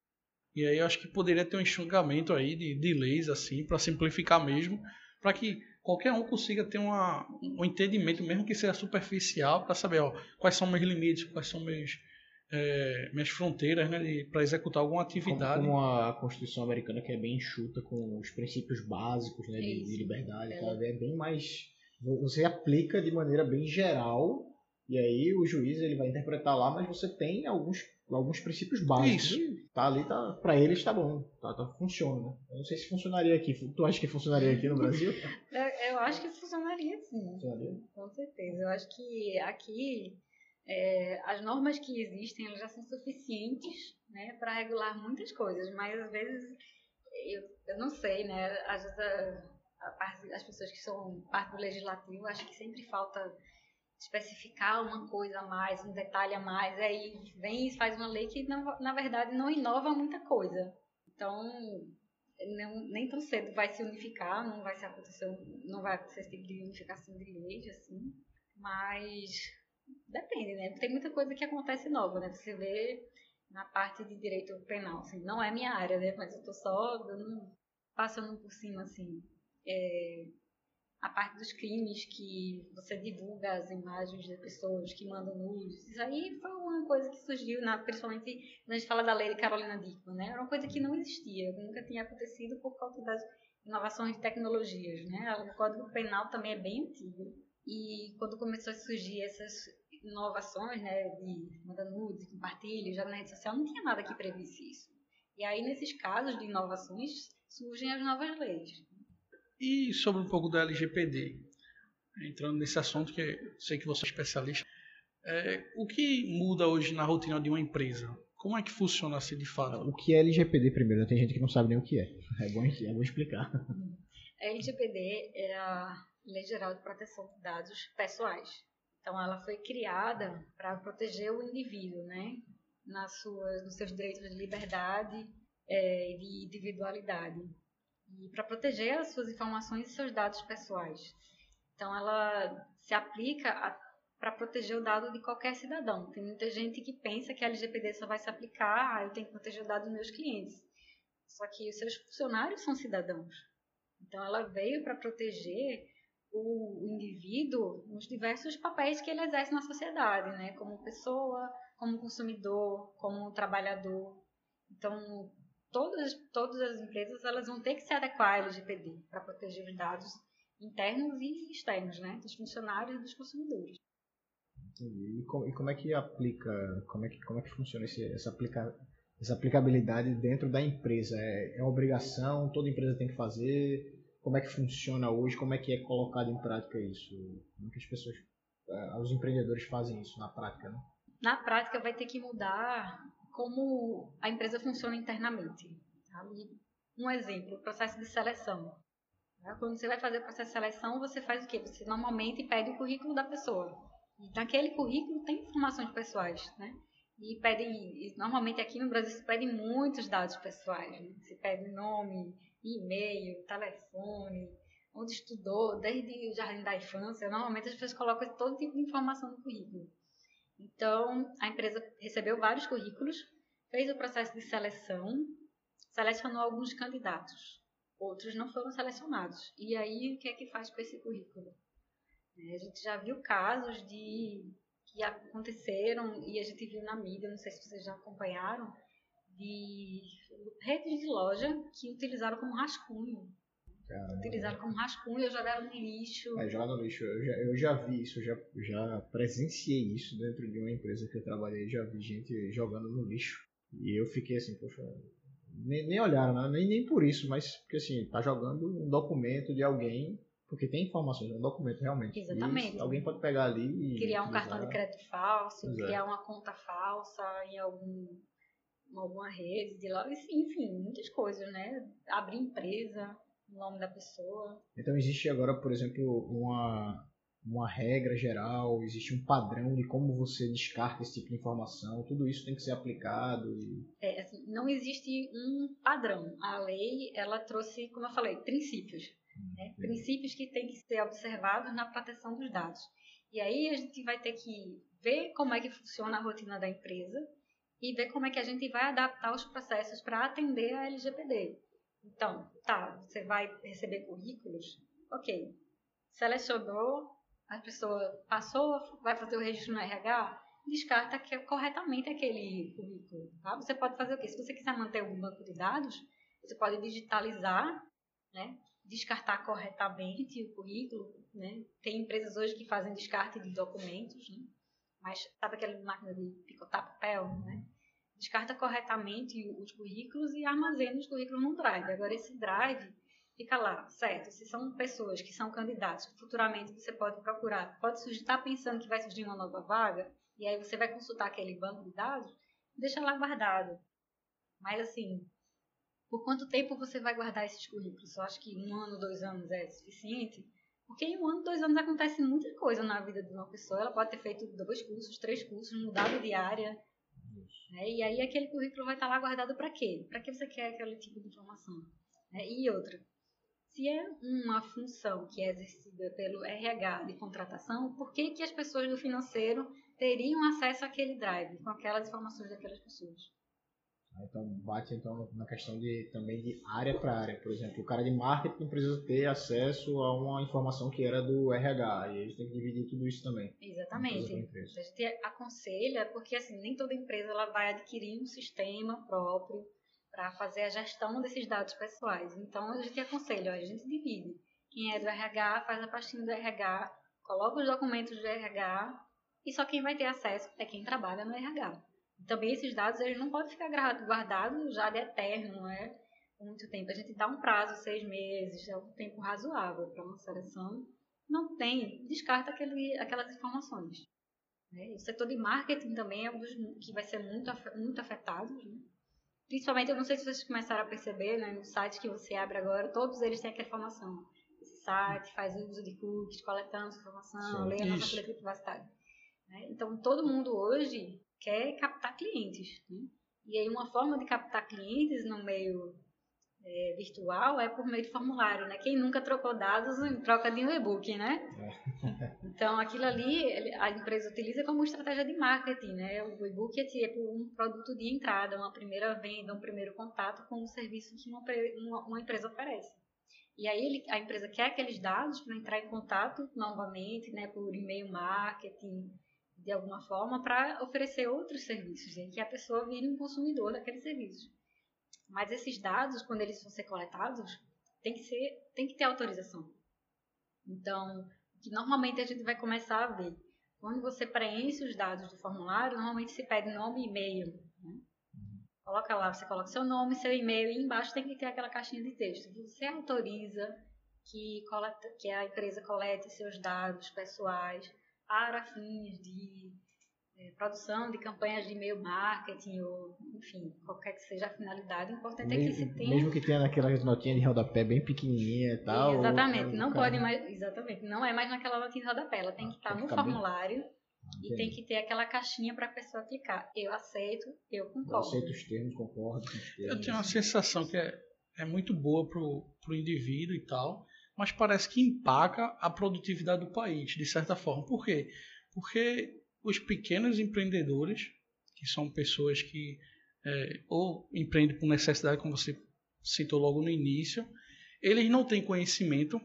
E aí eu acho que poderia ter um enxugamento aí de, de leis assim para simplificar mesmo, para que qualquer um consiga ter uma, um entendimento, mesmo que seja superficial, para saber ó, quais são meus limites, quais são meus, é, minhas fronteiras né, para executar alguma atividade. Como, como, a Constituição americana, que é bem enxuta com os princípios básicos né, de, de, liberdade, é. É bem mais. Você aplica de maneira bem geral, e aí o juiz ele vai interpretar lá, mas você tem alguns alguns princípios básicos. Isso. Tá ali, tá, pra eles tá bom. Tá, tá, funciona? Eu não sei se funcionaria aqui. Tu acha que funcionaria aqui no Brasil? eu, eu acho que funcionaria sim. Funcionaria? Com certeza. Eu acho que aqui é, as normas que existem elas já são suficientes né, para regular muitas coisas, mas às vezes eu, eu não sei, né? Às vezes a, a as pessoas que são parte do legislativo acho que sempre falta especificar uma coisa a mais, um detalhe a mais, aí vem e faz uma lei que na, na verdade não inova muita coisa. Então, não, nem tão cedo vai se unificar, não vai se acontecer, não vai acontecer esse tipo de unificação de leis, assim, mas depende, né? Tem muita coisa que acontece nova, né? Você vê na parte de direito penal, assim, não é minha área, né? Mas eu tô só dando, passando por cima, assim, é, a parte dos crimes que você divulga as imagens de pessoas que mandam nudes. Isso aí foi uma coisa que surgiu, na, principalmente quando a gente fala da lei de Carolina Dickman, né? Era uma coisa que não existia, nunca tinha acontecido por causa das inovações de tecnologias, né? O Código Penal também é bem antigo. E quando começou a surgir essas inovações, né, de manda nudes, compartilha, já na rede social, não tinha nada que previsse isso. E aí, nesses casos de inovações, surgem as novas leis. E sobre um pouco da LGPD, entrando nesse assunto que sei que você é especialista, é, o que muda hoje na rotina de uma empresa? Como é que funciona assim de fato? O que é LGPD primeiro? Né? Tem gente que não sabe nem o que é. É bom, é bom explicar. A LGPD é a Lei Geral de Proteção de Dados Pessoais. Então, ela foi criada para proteger o indivíduo, né? Nas suas, nos seus direitos de liberdade é, e de individualidade e para proteger as suas informações e seus dados pessoais. Então, ela se aplica para proteger o dado de qualquer cidadão. Tem muita gente que pensa que a LGPD só vai se aplicar, ah, eu tenho que proteger o dado dos meus clientes. Só que os seus funcionários são cidadãos. Então, ela veio para proteger o, indivíduo nos diversos papéis que ele exerce na sociedade, né? Como pessoa, como consumidor, como trabalhador. Então, todas, todas as empresas elas vão ter que se adequar à LGPD para proteger os dados internos e externos, né, dos funcionários e dos consumidores. E como, e como é que aplica, como é que, como é que funciona esse, essa, aplica, essa aplicabilidade dentro da empresa? É, é uma obrigação, toda empresa tem que fazer? Como é que funciona hoje? Como é que é colocado em prática isso? Como é que as pessoas, eh, os empreendedores fazem isso na prática? Né? Na prática vai ter que mudar como a empresa funciona internamente. Sabe? Um exemplo, o processo de seleção. Tá? Quando você vai fazer o processo de seleção, você faz o quê? Você normalmente pede o currículo da pessoa. E naquele currículo tem informações pessoais, né? E pedem, normalmente aqui no Brasil se pedem muitos dados pessoais. Né? Se pede nome, e-mail, telefone, onde estudou, desde o jardim da infância. Normalmente as pessoas colocam todo tipo de informação no currículo. Então, a empresa recebeu vários currículos, fez o processo de seleção, selecionou alguns candidatos, outros não foram selecionados. E aí, o que é que faz com esse currículo? É, a gente já viu casos de que aconteceram e a gente viu na mídia, não sei se vocês já acompanharam, de redes de loja que utilizaram como rascunho Caramba. Utilizaram como rascunho e jogaram no lixo. É, jogar no lixo. Eu já, eu já vi isso, já, já presenciei isso dentro de uma empresa que eu trabalhei. Já vi gente jogando no lixo. E eu fiquei assim, poxa, nem, nem olharam, né? nem, nem por isso, mas porque assim, tá jogando um documento de alguém, porque tem informações, é um documento realmente. Exatamente. E alguém pode pegar ali e. Criar um utilizar. cartão de crédito falso, Exato. criar uma conta falsa em algum alguma rede de lá, enfim, muitas coisas, né? Abrir empresa, o nome da pessoa. Então existe agora, por exemplo, uma, uma regra geral, existe um padrão de como você descarta esse tipo de informação, tudo isso tem que ser aplicado. E... É, assim, não existe um padrão. A lei, ela trouxe, como eu falei, princípios. Né? Hum, princípios que têm que ser observados na proteção dos dados. E aí a gente vai ter que ver como é que funciona a rotina da empresa e ver como é que a gente vai adaptar os processos para atender a LGPD. Então, tá, você vai receber currículos, ok. Selecionou, a pessoa passou, vai fazer o registro no RH, descarta que, corretamente aquele currículo. Tá? Você pode fazer o quê? Se você quiser manter um banco de dados, você pode digitalizar, né? descartar corretamente o currículo. Né? Tem empresas hoje que fazem descarte de documentos, né? mas sabe aquela máquina de picotar papel? Né? Descarta corretamente os currículos e armazena os currículos no drive. Agora, esse drive fica lá, certo? Se são pessoas que são candidatos que futuramente você pode procurar, pode surgir, está pensando que vai surgir uma nova vaga, e aí você vai consultar aquele banco de dados, deixa lá guardado. Mas, assim, por quanto tempo você vai guardar esses currículos? Eu acho que um ano, dois anos é suficiente. Porque em um ano, dois anos acontece muita coisa na vida de uma pessoa. Ela pode ter feito dois cursos, três cursos, mudado de área, né? E aí aquele currículo vai estar lá guardado para quê? Para que você quer aquele tipo de informação? Né? E outra, se é uma função que é exercida pelo RH de contratação, por que, que as pessoas do financeiro teriam acesso àquele drive com aquelas informações daquelas pessoas? Então bate então na questão de também de área para área, por exemplo, o cara de marketing precisa ter acesso a uma informação que era do RH e eles têm que dividir tudo isso também. Exatamente. A gente aconselha porque assim nem toda empresa ela vai adquirir um sistema próprio para fazer a gestão desses dados pessoais. Então a gente aconselha, a gente divide. Quem é do RH faz a pastinha do RH, coloca os documentos do RH e só quem vai ter acesso é quem trabalha no RH. Também esses dados eles não podem ficar guardados já de eterno, não é? Por muito tempo. A gente dá um prazo, seis meses, é um tempo razoável para uma seleção. Não tem, descarta aquele, aquelas informações. Né? O setor de marketing também é um dos que vai ser muito, muito afetado. Né? Principalmente, eu não sei se vocês começaram a perceber, né, nos sites que você abre agora, todos eles têm aquela informação. Esse site faz uso de cookies, coletando informação, lê a nossa política de privacidade. Né? Então, todo mundo hoje quer captar clientes. Né? E aí uma forma de captar clientes no meio é, virtual é por meio de formulário, né? Quem nunca trocou dados em troca de um e-book, né? É. Então aquilo ali a empresa utiliza como estratégia de marketing, né? O e-book é tipo um produto de entrada, uma primeira venda, um primeiro contato com o serviço que uma, uma, uma empresa oferece. E aí ele, a empresa quer aqueles dados para entrar em contato novamente, né? Por e-mail marketing, de alguma forma para oferecer outros serviços, em que a pessoa vire um consumidor daqueles serviços. Mas esses dados, quando eles vão ser coletados, tem que, ser, tem que ter autorização. Então, que normalmente a gente vai começar a ver. Quando você preenche os dados do formulário, normalmente se pede nome e e-mail. Né? Coloca lá, você coloca seu nome, seu e-mail e embaixo tem que ter aquela caixinha de texto. Você autoriza que, coleta, que a empresa colete seus dados pessoais para fins de é, produção de campanhas de e-mail marketing ou, enfim, qualquer que seja a finalidade, o importante mesmo, é que se tenha... Mesmo que tenha naquelas notinhas de rodapé bem pequenininha e tal. Exatamente, ou, não cara... pode mais, exatamente, não é mais naquela notinha de rodapé, ela tem que estar no formulário bem... e tem que ter aquela caixinha para a pessoa clicar. Eu aceito, eu concordo. Eu aceito os termos, concordo. Eu tenho uma sensação que é, é muito boa pro, pro indivíduo e tal, mas parece que empaca a produtividade do país, de certa forma. Por quê? Porque os pequenos empreendedores, que são pessoas que é, ou empreendem por necessidade, como você citou logo no início, eles não têm conhecimento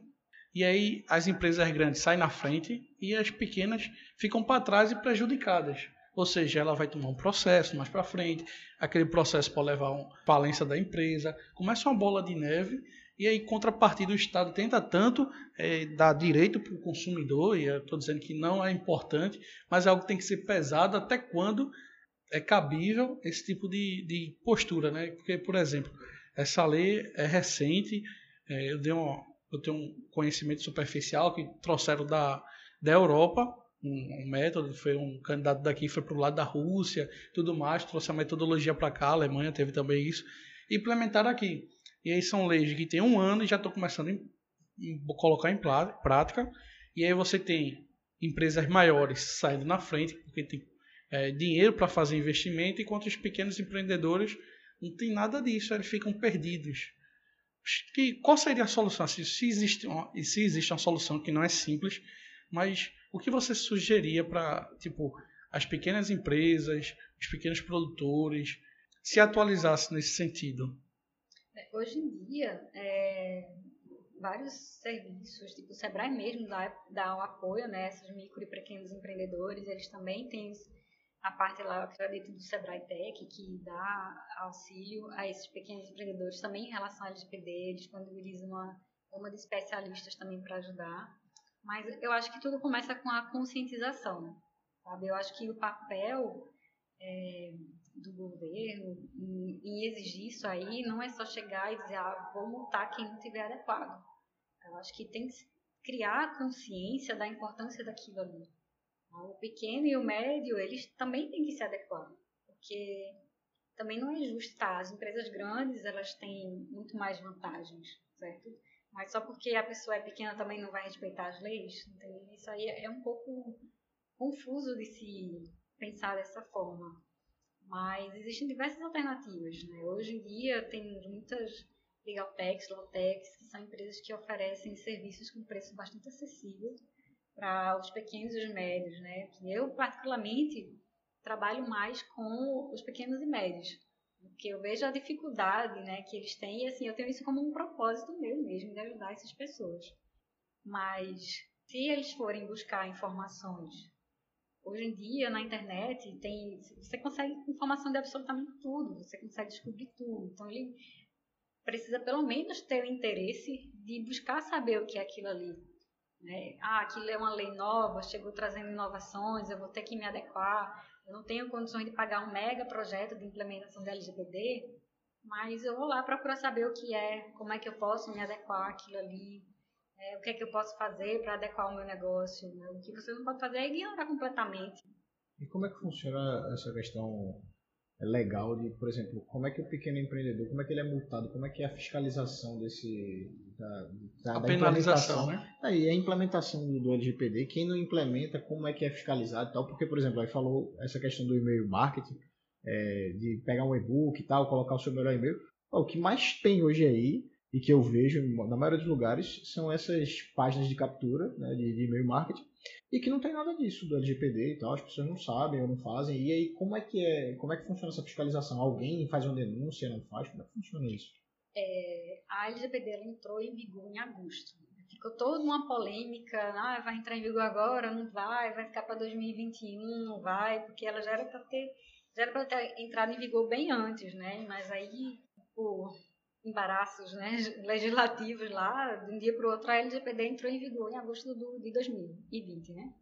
e aí as empresas grandes saem na frente e as pequenas ficam para trás e prejudicadas. Ou seja, ela vai tomar um processo mais para frente, aquele processo pode levar a falência da empresa, começa uma bola de neve e aí, contrapartida, o Estado tenta tanto é, dar direito para o consumidor, e eu estou dizendo que não é importante, mas é algo que tem que ser pesado até quando é cabível esse tipo de, de postura. Né? Porque, por exemplo, essa lei é recente, é, eu, dei uma, eu tenho um conhecimento superficial que trouxeram da, da Europa, um, um método, foi um candidato daqui, foi para o lado da Rússia, tudo mais, trouxe a metodologia para cá, a Alemanha teve também isso, e implementaram aqui. E aí são leis que tem um ano e já estão começando a colocar em prática, e aí você tem empresas maiores saindo na frente, porque tem é, dinheiro para fazer investimento, enquanto os pequenos empreendedores não tem nada disso, eles ficam perdidos. Que, qual seria a solução? Se, se, existe uma, se existe uma solução que não é simples, mas o que você sugeria para tipo, as pequenas empresas, os pequenos produtores, se atualizassem nesse sentido? É, hoje em dia, é, vários serviços, tipo o Sebrae mesmo dá, dá um apoio, né, esses micro e pequenos empreendedores, eles também têm a parte lá, eu acredito, do Sebrae Tech, que dá auxílio a esses pequenos empreendedores também em relação ao LGPD, eles disponibilizam uma uma de especialistas também para ajudar. Mas eu acho que tudo começa com a conscientização, sabe? Eu acho que o papel é, do governo em, em, exigir isso aí não é só chegar e dizer, ah, vou multar quem não tiver adequado. Eu acho que tem que criar consciência da importância daquilo ali. O pequeno e o médio, eles também têm que se adequar, porque também não é justo, tá? As empresas grandes, elas têm muito mais vantagens, certo? Mas só porque a pessoa é pequena também não vai respeitar as leis, entende? Isso aí é um pouco confuso de se pensar dessa forma. Mas existem diversas alternativas, né? Hoje em dia tem muitas legaltechs, lawtechs, que são empresas que oferecem serviços com preço bastante acessível para os pequenos e os médios, né? Eu particularmente trabalho mais com os pequenos e médios, porque eu vejo a dificuldade, né, que eles têm e assim eu tenho isso como um propósito meu mesmo de ajudar essas pessoas. Mas se eles forem buscar informações hoje em dia na internet tem você consegue informação de absolutamente tudo, você consegue descobrir tudo. Então ele precisa pelo menos ter o interesse de buscar saber o que é aquilo ali né? Ah, aquilo é uma lei nova, chegou trazendo inovações, eu vou ter que me adequar. Eu não tenho condições de pagar um mega projeto de implementação da LGPD, mas eu vou lá procurar saber o que é, como é que eu posso me adequar àquilo ali, é, o que é que eu posso fazer para adequar o meu negócio. Né? O que você não pode fazer é ignorar completamente. E como é que funciona essa questão é legal de, por exemplo, como é que o pequeno empreendedor, como é que ele é multado, como é que é a fiscalização desse da, da, a da penalização, né? Aí a implementação do, do, LGPD, quem não implementa, como é que é fiscalizado e tal, porque por exemplo, aí falou essa questão do e-mail marketing, é, de pegar um e-book e tal, colocar o seu melhor e-mail. O que mais tem hoje aí e que eu vejo na maioria dos lugares são essas páginas de captura né, de, de e-mail marketing e que não tem nada disso do LGPD e tal, as pessoas não sabem ou não fazem. E aí como é que é, como é que funciona essa fiscalização? Alguém faz uma denúncia, não faz? Como é que funciona isso? É, a LGPD entrou em vigor em agosto. Ficou toda uma polêmica, ah, vai entrar em vigor agora, não vai, vai ficar para 2021, não vai, porque ela já era para ter, já era para ter entrado em vigor bem antes, né? Mas aí, por embaraços né, legislativos lá, de um dia para o outro, a LGPD entrou em vigor em agosto do, de 2020, né?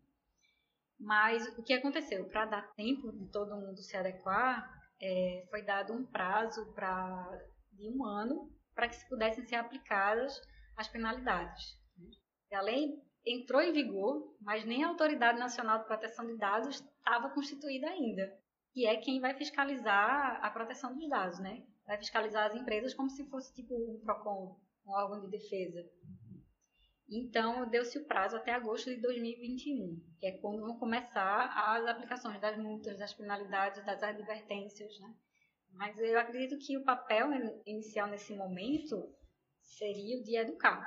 Mas o que aconteceu? Para dar tempo de todo mundo se adequar, é, foi dado um prazo pra, de um ano para que se pudessem ser aplicadas as penalidades. Né? A lei entrou em vigor, mas nem a Autoridade Nacional de Proteção de Dados estava constituída ainda, que é quem vai fiscalizar a proteção dos dados, né? Vai fiscalizar as empresas como se fosse tipo um PROCON, um órgão de defesa. Então, deu-se o prazo até agosto de 2021, que é quando vão começar as aplicações das multas, das penalidades, das advertências, né? Mas eu acredito que o papel inicial nesse momento seria o de educar,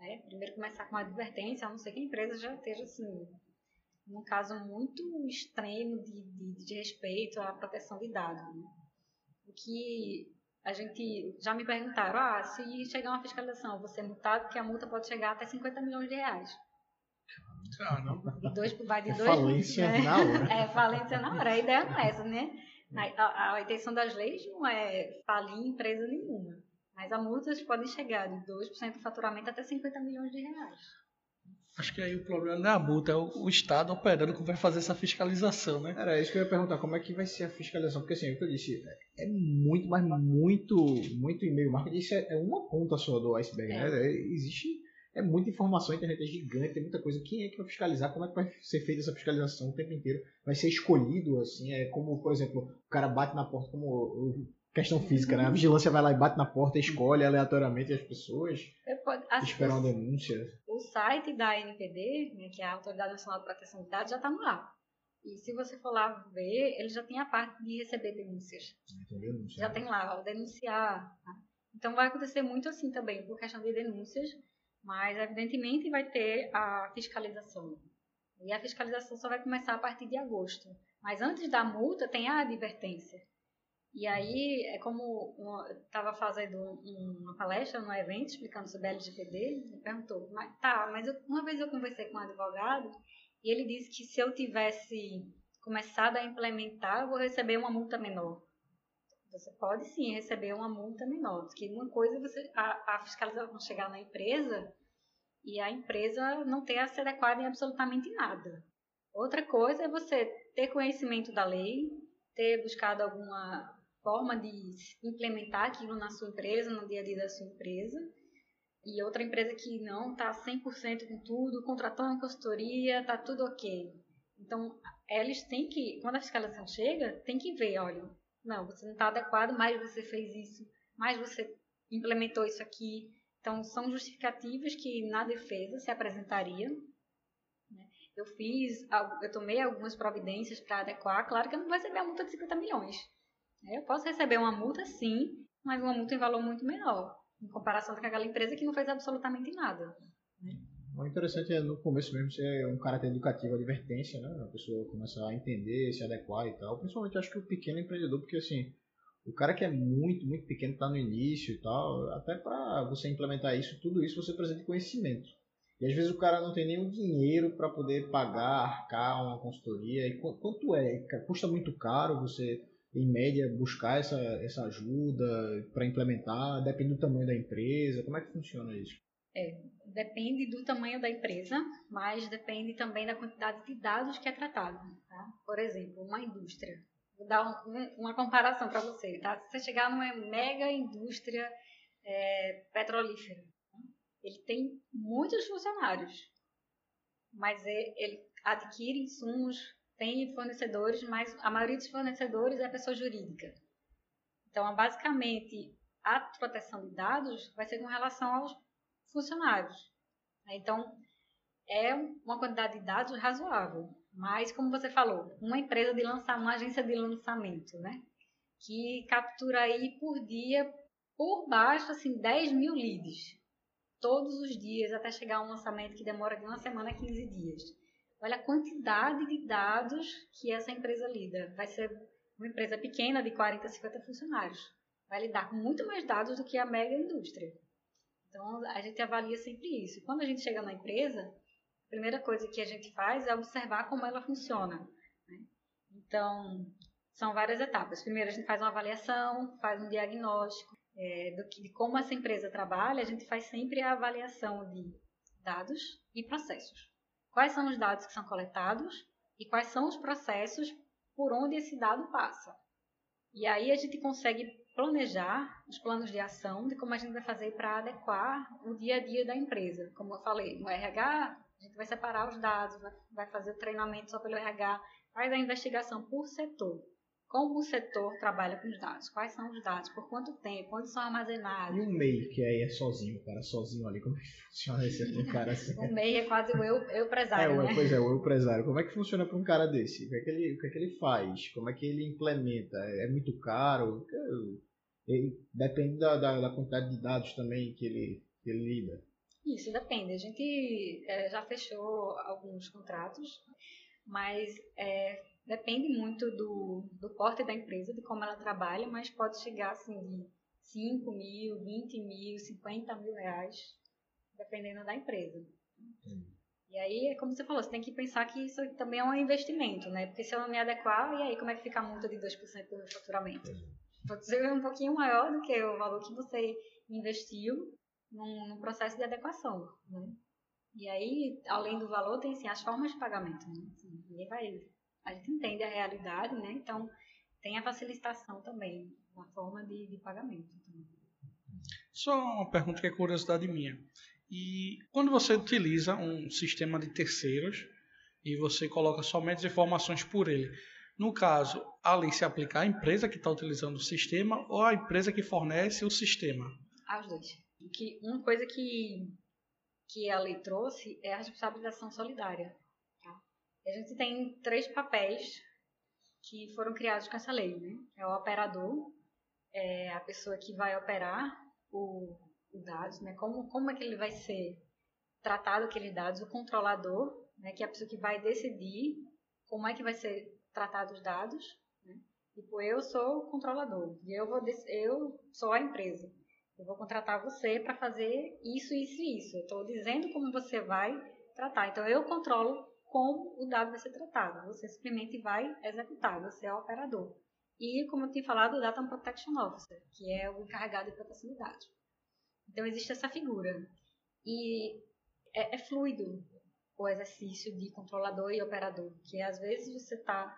né? Primeiro começar com a advertência, a não ser que a empresa já esteja, assim, num caso muito extremo de, de, de respeito à proteção de dados, né? O que a gente já me perguntaram, ah, se chegar uma fiscalização, você é multado, porque a multa pode chegar até 50 milhões de reais. Caramba. De dois, vai de é dois, falência né? na hora. É falência na hora. A ideia não é essa, né? A, a, a, intenção das leis não é falir empresa nenhuma. Mas a multas podem chegar de 2% do faturamento até 50 milhões de reais. Acho que aí o problema não é a multa, é o, o Estado operando que vai fazer essa fiscalização, né? Era isso que eu ia perguntar, como é que vai ser a fiscalização? Porque assim, o que eu disse, é muito, mas muito, muito e-mail marketing, isso é, é uma ponta só do iceberg, né? é. né? Existe é muita informação, a internet é gigante, tem muita coisa. Quem é que vai fiscalizar? Como é que vai ser feita essa fiscalização o tempo inteiro? Vai ser escolhido, assim, é como, por exemplo, o cara bate na porta como questão física, né? A vigilância vai lá e bate na porta escolhe aleatoriamente as pessoas. Pode, esperam a denúncia. O site da NPD, né, que é a Autoridade Nacional de Proteção de Dados, já está no ar. E se você for lá ver, ele já tem a parte de receber denúncias. Denúncia, já tem lá, ó, denunciar. Tá? Então vai acontecer muito assim também, por questão de denúncias, mas evidentemente vai ter a fiscalização. E a fiscalização só vai começar a partir de agosto. Mas antes da multa tem a advertência. E aí, é como estava fazendo uma palestra no evento explicando sobre LGPD, ele perguntou, tá, mas eu, uma vez eu conversei com um advogado e ele disse que se eu tivesse começado a implementar, eu vou receber uma multa menor. Você pode sim receber uma multa menor, porque uma coisa é você a, a fiscalização chegar na empresa e a empresa não ter a se adequada em absolutamente nada. Outra coisa é você ter conhecimento da lei, ter buscado alguma forma de implementar aquilo na sua empresa, no dia a dia da sua empresa. E outra empresa que não está 100% com tudo, contratou uma consultoria, está tudo ok. Então, eles têm que, quando a fiscalização chega, tem que ver, olha, não, você não está adequado, mas você fez isso, mas você implementou isso aqui. Então, são justificativas que na defesa se apresentariam. Né? Eu fiz, eu tomei algumas providências para adequar. Claro que eu não vou receber a multa de 50 milhões. É, eu posso receber uma multa, sim, mas uma multa em valor muito menor, em comparação com aquela empresa que não fez absolutamente nada. Né? O interessante é no começo mesmo ser um caráter educativo, advertência, né? A pessoa começar a entender, se adequar e tal. Principalmente acho que o pequeno empreendedor, porque assim, o cara que é muito, muito pequeno, está no início e tal, até para você implementar isso, tudo isso você precisa de conhecimento. E às vezes o cara não tem o dinheiro para poder pagar, arcar uma consultoria. E quanto é? Custa muito caro você em média, buscar essa, essa ajuda para implementar? Depende do tamanho da empresa? Como é que funciona isso? É, depende do tamanho da empresa, mas depende também da quantidade de dados que é tratado. Tá? Por exemplo, uma indústria. Vou dar um, uma comparação para você. Tá? Se você chegar numa mega indústria é, petrolífera, ele tem muitos funcionários, mas ele adquire insumos tem fornecedores, mas a maioria dos fornecedores é pessoa jurídica. Então, basicamente, a proteção de dados vai ser com relação aos funcionários. Então, é uma quantidade de dados razoável. Mas, como você falou, uma empresa de lançar, uma agência de lançamento, né? Que captura aí por dia, por baixo, assim, 10 mil leads. Todos os dias, até chegar a um lançamento que demora de uma semana a 15 dias. Olha a quantidade de dados que essa empresa lida. Vai ser uma empresa pequena de 40, 50 funcionários. Vai lidar com muito mais dados do que a mega indústria. Então, a gente avalia sempre isso. Quando a gente chega na empresa, a primeira coisa que a gente faz é observar como ela funciona. Né? Então, são várias etapas. Primeiro, a gente faz uma avaliação, faz um diagnóstico é, do que, de como essa empresa trabalha. A gente faz sempre a avaliação de dados e processos quais são os dados que são coletados e quais são os processos por onde esse dado passa. E aí a gente consegue planejar os planos de ação de como a gente vai fazer para adequar o dia a dia da empresa. Como eu falei, no RH, a gente vai separar os dados, vai fazer o treinamento só pelo RH, faz a investigação por setor. Como o setor trabalha com os dados? Quais são os dados? Por quanto tempo? Onde são armazenados? E o MEI, que aí é sozinho, o cara sozinho ali, como é que funciona esse cara assim? o MEI é quase o eu, eu empresário, é, né? Pois é, o eu empresário. Como é que funciona para um cara desse? O que, é que ele, o que é que ele faz? Como é que ele implementa? É muito caro? Ele, depende da, da, da, quantidade de dados também que ele, que ele lida. Isso, depende. A gente é, já fechou alguns contratos, mas é, Depende muito do, do porte da empresa, de como ela trabalha, mas pode chegar assim de 5 mil, 20 mil, 50 mil reais, dependendo da empresa. Hum. E aí, é como você falou, você tem que pensar que isso também é um investimento, né? Porque se eu não me adequar, e aí como é que fica a multa de 2% do meu faturamento? Pode ser um pouquinho maior do que o valor que você investiu num, num processo de adequação, né? E aí, além do valor, tem assim, as formas de pagamento. Né? Assim, ninguém vai a gente entende a realidade, né? Então, tem a facilitação também na forma de, de pagamento. Só uma pergunta que é curiosidade minha. E quando você utiliza um sistema de terceiros e você coloca somente as informações por ele, no caso, a lei se aplica à empresa que está utilizando o sistema ou à empresa que fornece o sistema? Aos dois. Que uma coisa que, que a lei trouxe é a responsabilização solidária. A gente tem três papéis que foram criados com essa lei. Né? É o operador, é a pessoa que vai operar o, os dados, né? como, como é que ele vai ser tratado aqueles dados, o controlador, né? que é a pessoa que vai decidir como é que vai ser tratado os dados. Né? Tipo, eu sou o controlador e eu, vou, eu sou a empresa. Eu vou contratar você para fazer isso, isso e isso. Eu estou dizendo como você vai tratar. Então, eu controlo como o dado vai ser tratado. Você simplesmente vai executar, você é o operador. E, como eu tinha falado, o Data Protection Officer, que é o encarregado de proteção de dados. Então, existe essa figura. E é, é fluido o exercício de controlador e operador, que às vezes você está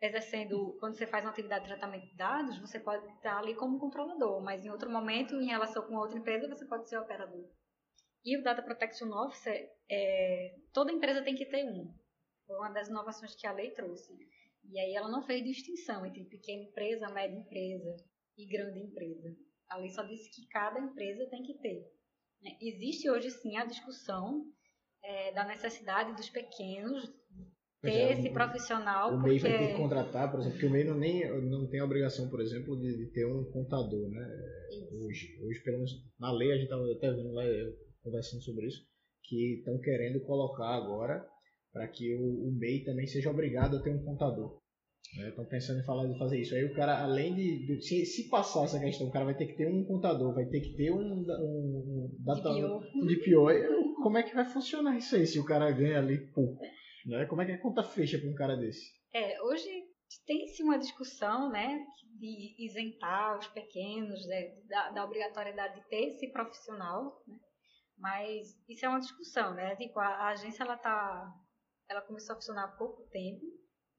exercendo, quando você faz uma atividade de tratamento de dados, você pode estar ali como controlador, mas em outro momento, em relação com outra empresa, você pode ser operador. E o Data Protection Officer, é, toda empresa tem que ter um. Foi uma das inovações que a lei trouxe. E aí ela não fez distinção entre pequena empresa, média empresa e grande empresa. A lei só disse que cada empresa tem que ter. Né? Existe hoje sim a discussão é, da necessidade dos pequenos ter é, esse profissional. O MEI vai ter que contratar, por exemplo, porque o MEI não, nem, não tem a obrigação, por exemplo, de, de ter um contador, né? Isso. Hoje, hoje, pelo menos na lei, a gente estava até vendo lá, conversando sobre isso, que estão querendo colocar agora para que o, o MEI também seja obrigado a ter um contador. Estão né? pensando em falar de fazer isso. Aí o cara, além de. de se, se, passar essa questão, o cara vai ter que ter um contador, vai ter que ter um, um, um data, DPO. DPO. Como é que vai funcionar isso aí se o cara ganha ali pouco? Né? Como é que a conta fecha para um cara desse? É, hoje tem-se uma discussão né, de isentar os pequenos né, da, da, obrigatoriedade de ter esse profissional, né? Mas isso é uma discussão, né? Tipo, a, agência ela tá, ela começou a funcionar há pouco tempo,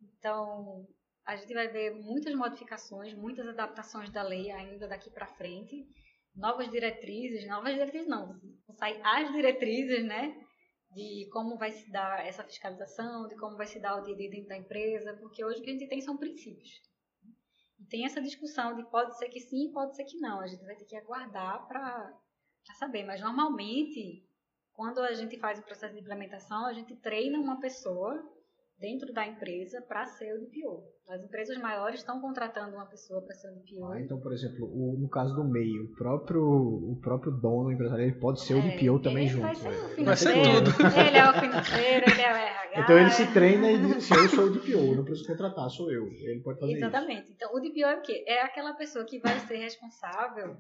então a gente vai ver muitas modificações, muitas adaptações da lei ainda daqui para frente, novas diretrizes, novas diretrizes não, sair as diretrizes, né? De como vai se dar essa fiscalização, de como vai se dar o dia dentro da empresa, porque hoje o que a gente tem são princípios. E tem essa discussão de pode ser que sim, pode ser que não. A gente vai ter que aguardar para saber. Mas normalmente, quando a gente faz o processo de implementação, a gente treina uma pessoa dentro da empresa para ser o DPO. As empresas maiores estão contratando uma pessoa para ser o DPO. Ah, então, por exemplo, o, no caso do MEI, o próprio, o próprio dono empresário ele pode ser é, o DPO também junto. Vai ser o financeiro, ele é o financeiro, ele é o RH. Então ele se treina e diz assim, eu sou o DPO, não preciso contratar, sou eu. Ele pode fazer Exatamente. Isso. Então, o DPO é o quê? É aquela pessoa que vai ser responsável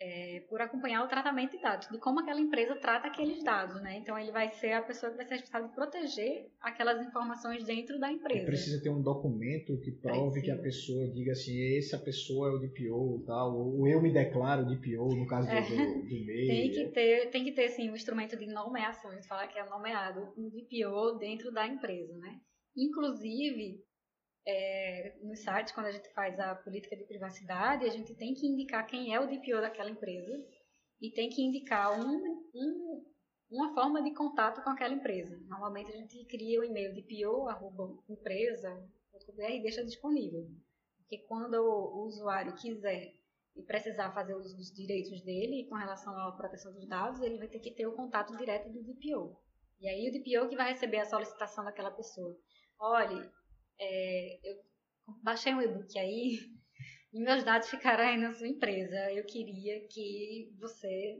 é, por acompanhar o tratamento de dados, de como aquela empresa trata aqueles dados, né? Então ele vai ser a pessoa que vai ser responsável de proteger aquelas informações dentro da empresa. E precisa ter um documento que prove precisa. que a pessoa diga assim, essa pessoa é o DPO, tal, ou eu me declaro DPO no caso é. do, do, MEI. Tem que ter, tem que ter sim um instrumento de nomeação, a gente fala que é nomeado um DPO dentro da empresa, né? Inclusive, é, nos sites, quando a gente faz a política de privacidade, a gente tem que indicar quem é o DPO daquela empresa e tem que indicar um, um, uma forma de contato com aquela empresa. Normalmente a gente cria o e-mail dpo.empresa.br e deixa disponível. Porque quando o usuário quiser e precisar fazer uso dos direitos dele com relação à proteção dos dados, ele vai ter que ter o contato direto do DPO. E aí o DPO que vai receber a solicitação daquela pessoa. Olhe, é, eu baixei um e-book aí e meus dados ficaram aí na sua empresa. Eu queria que você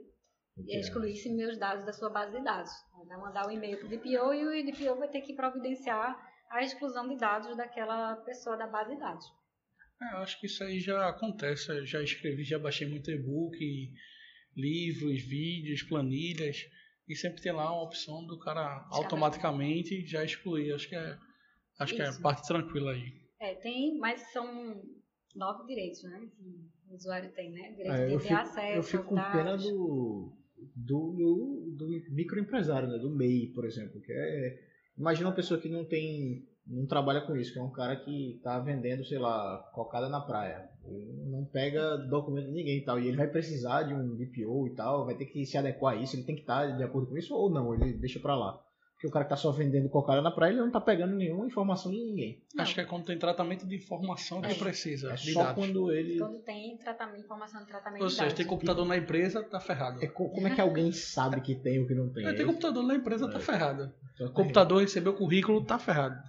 excluísse meus dados da sua base de dados. Vai mandar o um e-mail para o DPO e o DPO vai ter que providenciar a exclusão de dados daquela pessoa da base de dados. É, eu acho que isso aí já acontece. Eu já escrevi, já baixei muito e-book, livros, vídeos, planilhas. E sempre tem lá uma opção do cara automaticamente já excluir. Acho que é Acho Isso. que é a parte tranquila aí. É, tem, mas são nove direitos, né? Que o usuário tem, né? Direito é, de ter acesso. Eu fico com pena do, do, do, do, microempresário, né? Do MEI, por exemplo. Que é, imagina uma pessoa que não tem não trabalha com isso, que é um cara que está vendendo, sei lá, cocada na praia. Ele não pega documento de ninguém e tal. E ele vai precisar de um DPO e tal, vai ter que se adequar a isso, ele tem que estar de acordo com isso ou não, ele deixa pra lá. Porque o cara que tá só vendendo cocada na praia, ele não tá pegando nenhuma informação de ninguém. Não. Acho que é quando tem tratamento de informação que é, precisa. É só dados. quando ele. Quando tem tratamento, informação de tratamento Ou seja, tem computador na empresa, tá ferrado. É, como é que alguém sabe que tem ou que não tem? É, tem computador na empresa, tá é. ferrado. O computador recebeu o currículo, tá ferrado.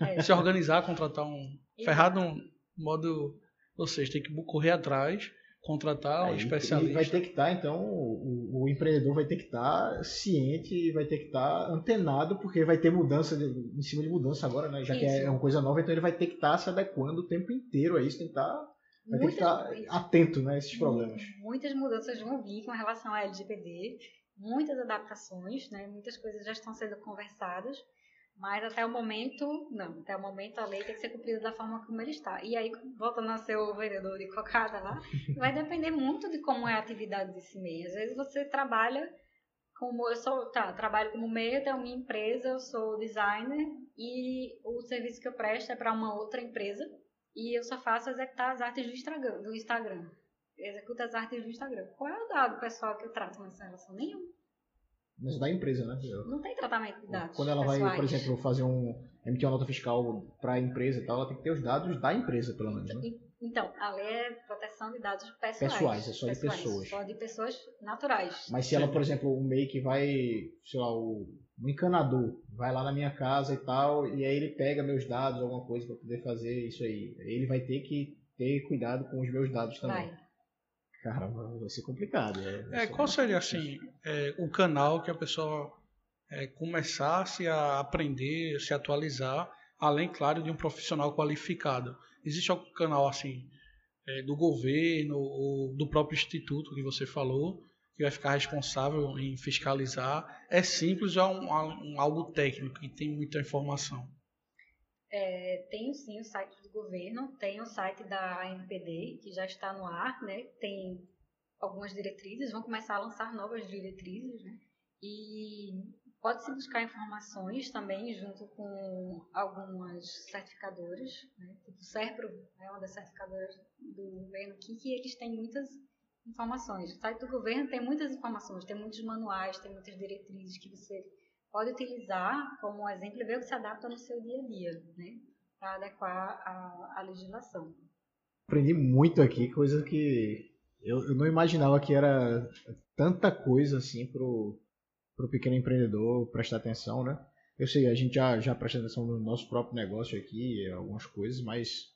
É. Se organizar, contratar um. Ferrado no modo. Ou seja, tem que correr atrás contratar um especialista. E vai ter que estar, tá, então, o, o, empreendedor vai ter que estar tá ciente, vai ter que estar tá antenado, porque vai ter mudança de, em cima de mudança agora, né? Já isso. que é uma coisa nova, então ele vai ter que estar se adequando o tempo inteiro a isso, tem que estar, vai ter que estar atento né, a esses problemas. Muitas mudanças vão vir com relação à LGPD, muitas adaptações, né? Muitas coisas já estão sendo conversadas. Mas até o momento, não. Até o momento a lei tem que ser cumprida da forma como ele está. E aí, voltando a ser o vendedor de cocada lá, vai depender muito de como é a atividade desse MEI. Às vezes você trabalha como eu sou, tá, trabalho como MEI, eu tenho minha empresa, eu sou designer e o serviço que eu presto é para uma outra empresa e eu só faço executar as artes do Instagram, do Instagram. Executo as artes do Instagram. Qual é o dado pessoal que eu trato nessa relação? Nenhum. Mas da empresa, né? Não tem tratamento de dados. Quando ela pessoais. vai, por exemplo, fazer um. emitir uma nota fiscal para a empresa e tal, ela tem que ter os dados da empresa, pelo menos. Né? Então, a lei é proteção de dados pessoais. Pessoais, é só pessoais, de pessoas. Só de pessoas naturais. Mas se ela, por exemplo, o MEI que vai, sei lá, o, um encanador, vai lá na minha casa e tal, e aí ele pega meus dados, alguma coisa para poder fazer isso aí. Ele vai ter que ter cuidado com os meus dados também. Vai. Caramba, vai ser complicado. Né? É, qual seria assim é, o canal que a pessoa é, começasse a aprender, se atualizar, além, claro, de um profissional qualificado? Existe algum canal assim é, do governo ou do próprio instituto que você falou que vai ficar responsável em fiscalizar? É simples ou é um, um, algo técnico que tem muita informação? É, tem sim o site do governo, tem o site da ANPD, que já está no ar, né? Tem algumas diretrizes, vão começar a lançar novas diretrizes, né? E pode-se buscar informações também junto com algumas certificadoras, né? Tipo o SERPRO é uma das certificadoras do governo aqui, que eles têm muitas informações. O site do governo tem muitas informações, tem muitos manuais, tem muitas diretrizes que você pode utilizar como exemplo e ver o que se adapta no seu dia a dia, né? Para adequar a, a legislação. Aprendi muito aqui, coisa que eu, eu não imaginava que era tanta coisa assim pro, pro pequeno empreendedor prestar atenção, né? Eu sei, a gente já, já presta atenção no nosso próprio negócio aqui, algumas coisas, mas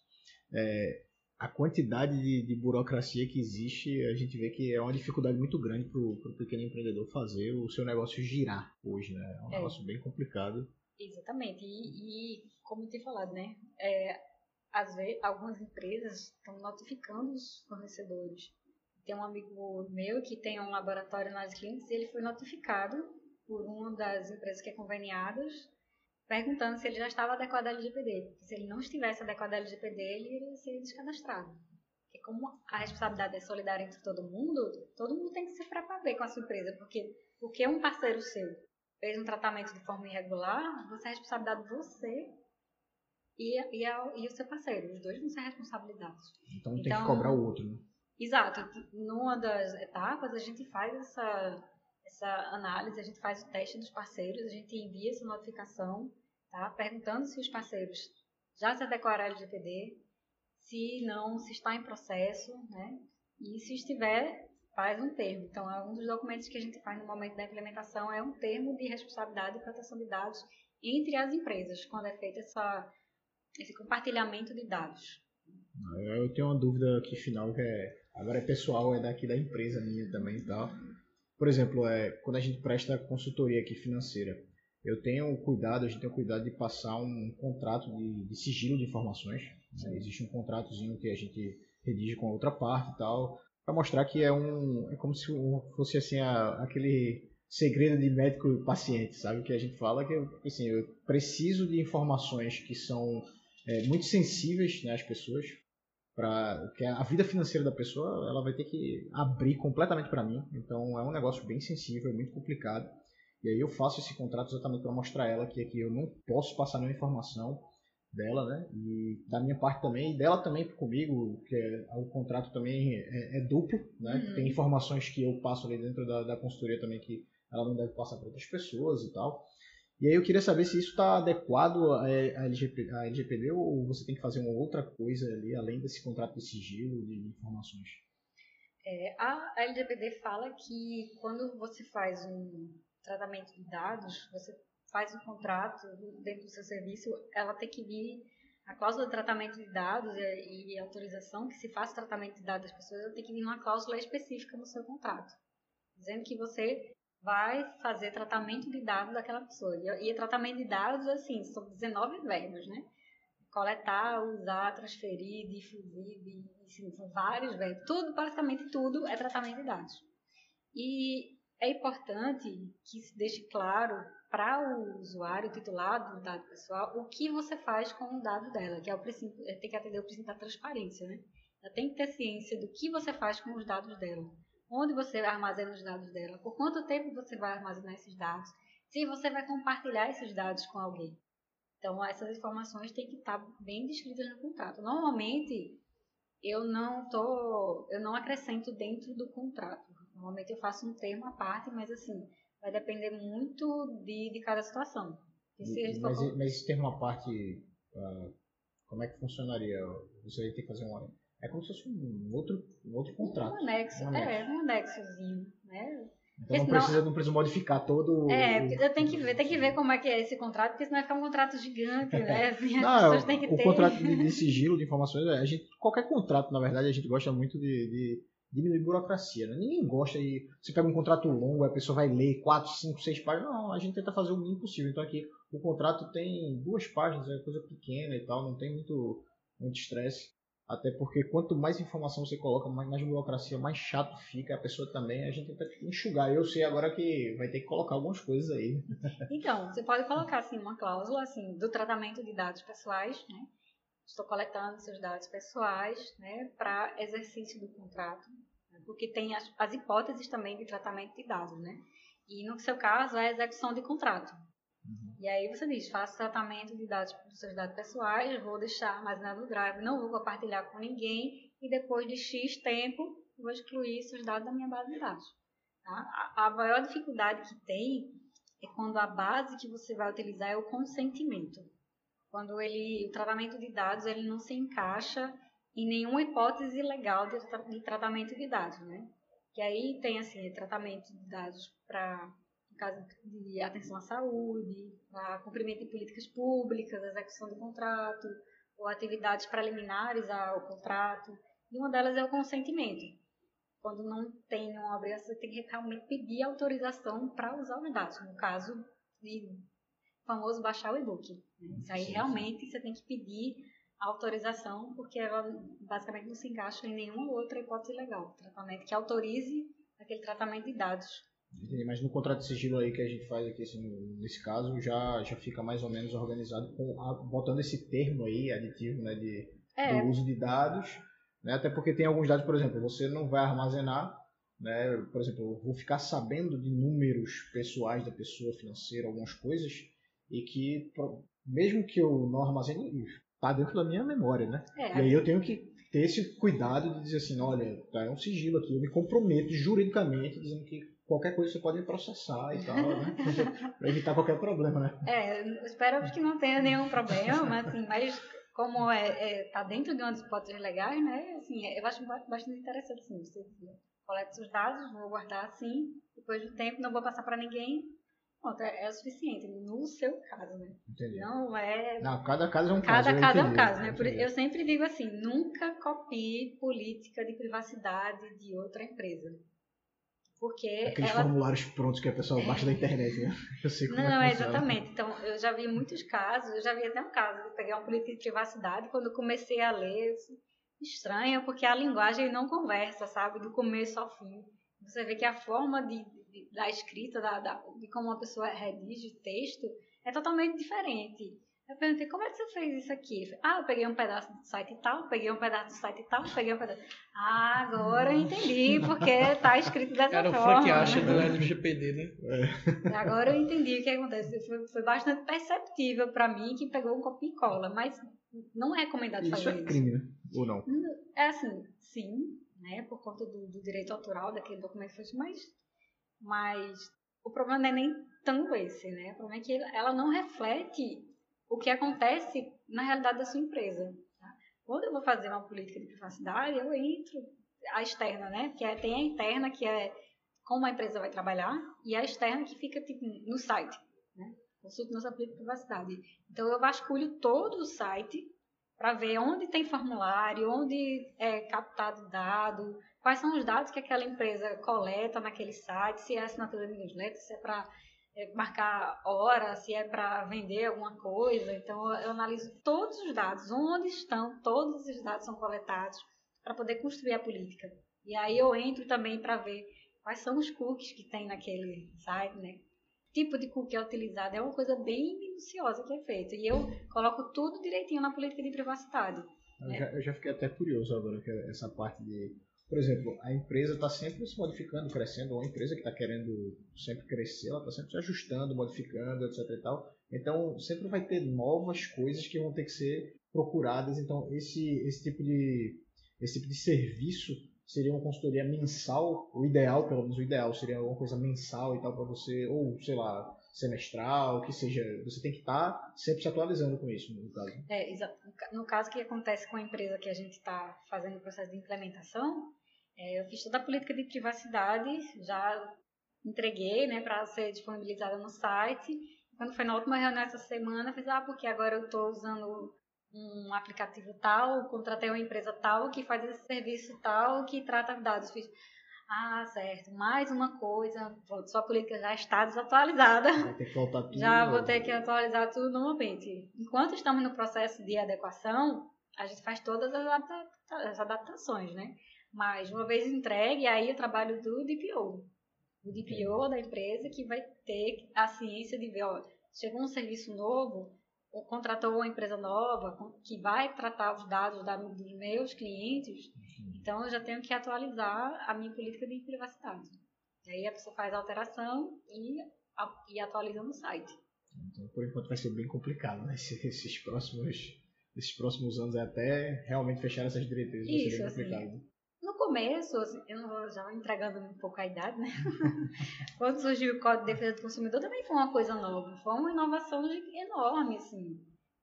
é, a quantidade de, de, burocracia que existe, a gente vê que é uma dificuldade muito grande para o pequeno empreendedor fazer o seu negócio girar hoje, né? É um é. negócio bem complicado. Exatamente. E, e como eu tinha falado, né? É, às vezes, algumas empresas estão notificando os fornecedores. Tem um amigo meu que tem um laboratório nas clientes e ele foi notificado por uma das empresas que é conveniadas perguntando se ele já estava adequado à LGPD. Porque se ele não estivesse adequado à LGPD, ele iria ser descadastrado. Porque como a responsabilidade é solidária entre todo mundo, todo mundo tem que se preparar com a sua empresa. Porque, porque um parceiro seu fez um tratamento de forma irregular, você é responsabilidade de você e, e, a, e o seu parceiro. Os dois vão ser responsabilizados. Então tem então, que cobrar o outro, né? Exato. Numa das etapas, a gente faz essa essa análise, a gente faz o teste dos parceiros, a gente envia essa notificação, tá? perguntando se os parceiros já se adequaram ao LGPD, se não, se está em processo, né? E se estiver, faz um termo. Então, é um dos documentos que a gente faz no momento da implementação é um termo de responsabilidade e proteção de dados entre as empresas, quando é feito essa, esse compartilhamento de dados. Eu tenho uma dúvida aqui final que é agora é pessoal, é daqui da empresa minha também e tal. Por exemplo, é, quando a gente presta consultoria aqui financeira, eu tenho cuidado, a gente tem cuidado de passar um contrato de, de sigilo de informações. Né? Existe um contratozinho que a gente redige com a outra parte e tal, para mostrar que é um é como se fosse assim a, aquele segredo de médico e paciente, sabe? Que a gente fala que assim, eu preciso de informações que são é, muito sensíveis né, às pessoas, para que a vida financeira da pessoa ela vai ter que abrir completamente para mim então é um negócio bem sensível é muito complicado e aí eu faço esse contrato exatamente para mostrar a ela que aqui eu não posso passar nenhuma informação dela, né? E da minha parte também, e dela também comigo, que é, o contrato também é, é duplo, né? Uhum. Tem informações que eu passo ali dentro da, da consultoria também que ela não deve passar para outras pessoas e tal. E aí eu queria saber se isso está adequado à LGPD, à LGPD ou você tem que fazer uma outra coisa ali, além desse contrato de sigilo de informações. É, a LGPD fala que quando você faz um tratamento de dados, você faz um contrato dentro do seu serviço, ela tem que vir a cláusula de tratamento de dados e, e autorização que se faça tratamento de dados das pessoas, ela tem que vir uma cláusula específica no seu contrato, dizendo que você vai fazer tratamento de dados daquela pessoa. E, e tratamento de dados, assim, são 19 verbos, né? Coletar, usar, transferir, difundir, enfim, são vários verbos. Tudo, basicamente tudo, é tratamento de dados. E é importante que se deixe claro para o usuário, titulado do dado pessoal, o que você faz com o dado dela, que é o princípio, tem que atender o princípio da transparência, né? Ela tem que ter ciência do que você faz com os dados dela onde você armazena os dados dela, por quanto tempo você vai armazenar esses dados, se você vai compartilhar esses dados com alguém. Então, essas informações têm que estar bem descritas no contrato. Normalmente, eu não tô, eu não acrescento dentro do contrato. Normalmente eu faço um termo à parte, mas assim, vai depender muito de, de cada situação. mas, for... mas esse termo à parte, uh, como é que funcionaria? Você vai ter que fazer uma é como se fosse um outro, um outro contrato. Um anexo, um anexo. é, um anexozinho, né? Então não, precisa, não precisa modificar todo É, eu tenho que ver, tem que ver como é que é esse contrato, porque senão vai ficar um contrato gigante, né? Assim, não, as pessoas têm que o ter. contrato de, de, sigilo de informações, a gente, qualquer contrato, na verdade, a gente gosta muito de, de diminuir burocracia. Né? Ninguém gosta de. Você pega um contrato longo, a pessoa vai ler 4, 5, 6 páginas. Não, a gente tenta fazer o mínimo possível. Então aqui o contrato tem duas páginas, é coisa pequena e tal, não tem muito muito estresse. Até porque quanto mais informação você coloca, mais, mais burocracia, mais chato fica a pessoa também. A gente tenta enxugar. Eu sei agora que vai ter que colocar algumas coisas aí. Então, você pode colocar assim uma cláusula assim do tratamento de dados pessoais, né? Estou coletando seus dados pessoais, né, para exercício do contrato, né? porque tem as, as hipóteses também de tratamento de dados, né? E no seu caso é a execução de contrato. Uhum. E aí você diz, faço tratamento de dados dos seus dados pessoais, vou deixar armazenado no Drive, não vou compartilhar com ninguém e depois de X tempo vou excluir esses dados da minha base de dados. Tá? A, a maior dificuldade que tem é quando a base que você vai utilizar é o consentimento. Quando ele, o tratamento de dados ele não se encaixa em nenhuma hipótese legal de, de tratamento de dados, né? Que aí tem assim, tratamento de dados para no caso de atenção à saúde, a cumprimento de políticas públicas, execução de contrato, ou atividades preliminares ao contrato. E uma delas é o consentimento. Quando não tem nenhuma obrigação, você tem que realmente pedir autorização para usar os dados. No caso de famoso baixar o e-book. Né? Isso aí realmente você tem que pedir autorização, porque ela basicamente não se encaixa em nenhuma outra hipótese legal. Tratamento que autorize aquele tratamento de dados Entendi, mas no contrato de sigilo aí que a gente faz aqui, assim, nesse caso, já, já fica mais ou menos organizado com a, botando esse termo aí, aditivo, né, de, é. do uso de dados, né, até porque tem alguns dados, por exemplo, você não vai armazenar, né, por exemplo, eu vou ficar sabendo de números pessoais da pessoa financeira, algumas coisas, e que, mesmo que eu não armazene, está dentro da minha memória, né, é. e aí eu tenho que ter esse cuidado de dizer assim, olha, tá, é um sigilo aqui, eu me comprometo juridicamente dizendo que qualquer coisa você pode processar e tal, né? para evitar qualquer problema, né? É, espero que não tenha nenhum problema, assim, mas como é, é tá dentro de uma das hipóteses legais, né? Assim, eu acho bastante interessante, assim, você coleta seus dados, vou guardar assim, depois do tempo não vou passar para ninguém, Pronto, é, é, o suficiente no seu caso, né? Entendi. Não é. Não, cada caso é um cada caso. Cada caso é um caso, né? Por, eu sempre digo assim: nunca copie política de privacidade de outra empresa. Porque Aqueles ela... formulários prontos que a pessoa baixa da internet, né? Eu sei como Não, é, é exatamente. Então, eu já vi muitos casos, eu já vi até um caso de pegar uma política de privacidade, quando eu comecei a ler, estranho, porque a linguagem não conversa, sabe? Do começo ao fim. Você vê que a forma de, de da escrita, da, da, de como uma pessoa redige o texto, é totalmente diferente. Eu perguntei, como é que você fez isso aqui? Ah, eu peguei um pedaço do site e tal, peguei um pedaço do site e tal, peguei um pedaço. Ah, agora eu entendi, porque tá escrito dessa Cara, o forma. Frank acha do LGPD, né? Agora eu entendi o que acontece. Foi, foi bastante perceptível para mim que pegou um copia e cola, mas não é recomendado Isso fazer é isso. crime, né? Ou não? É assim, sim, né, por conta do, do direito autoral daquele documento, mas, mas o problema não é nem tanto esse, né? O problema é que ela não reflete o que acontece na realidade da sua empresa. tá? Quando eu vou fazer uma política de privacidade, eu entro a externa, né? Que é, tem a interna que é como a empresa vai trabalhar e a externa que fica tipo no site, né? Nossa política de privacidade. Então eu vasculho todo o site para ver onde tem formulário, onde é captado dado, quais são os dados que aquela empresa coleta naquele site, se é assinatura de newsletter, se é para marcar hora, se é para vender alguma coisa. Então eu analiso todos os dados, onde estão, todos os dados são coletados para poder construir a política. E aí eu entro também para ver quais são os cookies que tem naquele site, né? Tipo de cookie é utilizado, é uma coisa bem minuciosa que é feita. E eu coloco tudo direitinho na política de privacidade. Eu já, eu já fiquei até curioso agora, que é essa parte de. Por exemplo, a empresa está sempre se modificando, crescendo, ou a empresa que está querendo sempre crescer, ela está sempre se ajustando, modificando, etc e tal. Então, sempre vai ter novas coisas que vão ter que ser procuradas. Então, esse, esse, tipo, de, esse tipo de serviço seria uma consultoria mensal, o ideal, pelo menos o ideal, seria alguma coisa mensal e tal para você, ou sei lá, semestral, que seja, você tem que estar sempre se atualizando com isso, no caso. É. No ca- No caso, que acontece com a empresa que a gente está fazendo o processo de implementação, é, eu fiz toda a política de privacidade, já entreguei né, para ser disponibilizada no site. Quando foi na última reunião essa semana, eu fiz, ah, porque agora eu estou usando um aplicativo tal, contratei uma empresa tal que faz esse serviço tal, que trata dados. Fiz, ah, certo, mais uma coisa, pronto, sua política já está desatualizada. Vai ter que voltar tudo. Já vou ter que atualizar tudo novamente. Enquanto estamos no processo de adequação, a gente faz todas as, adapta- as adaptações, né? Mas uma vez entregue, aí o trabalho do DPO. O DPO da empresa que vai ter a ciência de ver, ó, chegou um serviço novo, ou contratou uma empresa nova que vai tratar os dados da- dos meus clientes, então eu já tenho que atualizar a minha política de privacidade. Aí a pessoa faz a alteração e, a- e atualiza no site. Então, por enquanto vai ser bem complicado, né? Esses, esses próximos, esses próximos anos até realmente fechar essas diretrizes vai Isso, ser bem assim, complicado. No começo, assim, eu não vou já entregando um pouco a idade, né? Quando surgiu o Código de Defesa do Consumidor também foi uma coisa nova, foi uma inovação enorme, assim,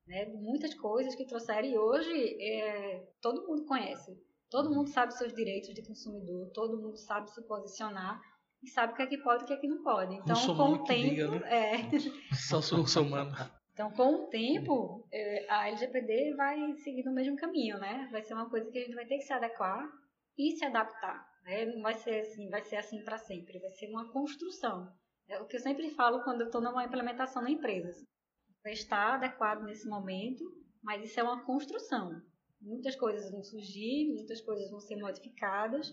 né? Muitas coisas que trouxeram e hoje é, todo mundo conhece, todo mundo sabe seus direitos de consumidor, todo mundo sabe se posicionar e sabe o que é que pode e o que é que não pode. Então, com o tempo, diga, né? é, Só sou muçulmano. então, com o tempo, eh, a LGPD vai seguir no mesmo caminho, né? Vai ser uma coisa que a gente vai ter que se adequar e se adaptar. Né? Não vai ser assim, vai ser assim para sempre. Vai ser uma construção. É o que eu sempre falo quando eu estou numa implementação na empresa. Vai estar adequado nesse momento, mas isso é uma construção. Muitas coisas vão surgir, muitas coisas vão ser modificadas,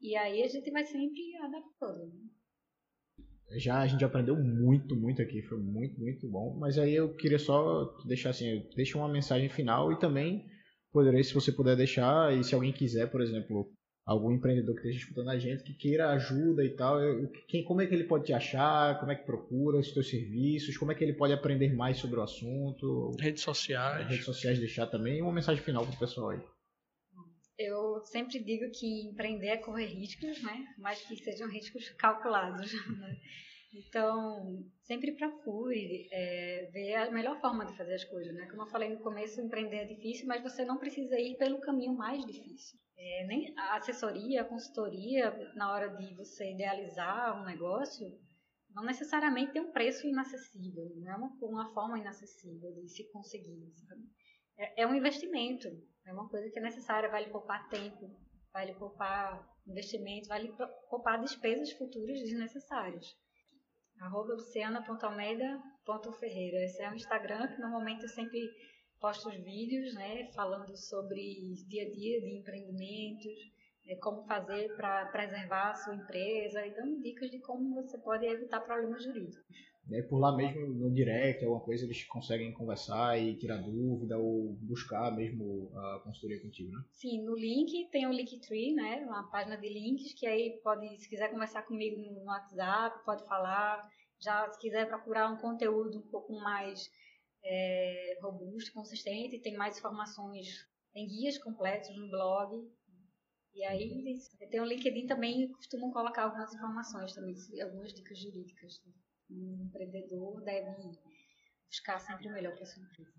e aí a gente vai sempre adaptando. né? Já a gente aprendeu muito, muito aqui, foi muito, muito bom. Mas aí eu queria só deixar assim, deixa uma mensagem final e também poderia, se você puder deixar, e se alguém quiser, por exemplo, algum empreendedor que esteja escutando a gente, que queira ajuda e tal, eu- quem, como é que ele pode te achar, como é que procura os teus serviços, como é que ele pode aprender mais sobre o assunto, Redes sociais. redes sociais deixar também, e uma mensagem final pro pessoal aí. Eu sempre digo que empreender é correr riscos, né? Mas que sejam riscos calculados. né? Então, sempre procure é, ver a melhor forma de fazer as coisas, né? Como eu falei no começo, empreender é difícil, mas você não precisa ir pelo caminho mais difícil. É, nem a assessoria, a consultoria, na hora de você idealizar um negócio, não necessariamente tem um preço inacessível, não é uma, uma forma inacessível de se conseguir, sabe? É, é um investimento, é uma coisa que é necessária, vai lhe poupar tempo, vai lhe poupar investimento, pro- poupar despesas futuras desnecessárias. Arroba luciana.almeida.ferreira. Esse é o Instagram que normalmente eu sempre posto os vídeos, né, falando sobre dia a dia de empreendimentos, é, como fazer para preservar a sua empresa e dando dicas de como você pode evitar problemas jurídicos. E por lá mesmo no direct, alguma coisa, eles conseguem conversar e tirar dúvida ou buscar mesmo a consultoria contigo, né? Sim, no link tem o Linktree, né? Uma página de links que aí pode, se quiser conversar comigo no WhatsApp, pode falar. Já se quiser procurar um conteúdo um pouco mais é, robusto, consistente, tem mais informações, tem guias completos no blog. E aí tem o LinkedIn também costumam colocar algumas informações também, algumas dicas jurídicas um empreendedor deve buscar sempre o melhor para sua empresa.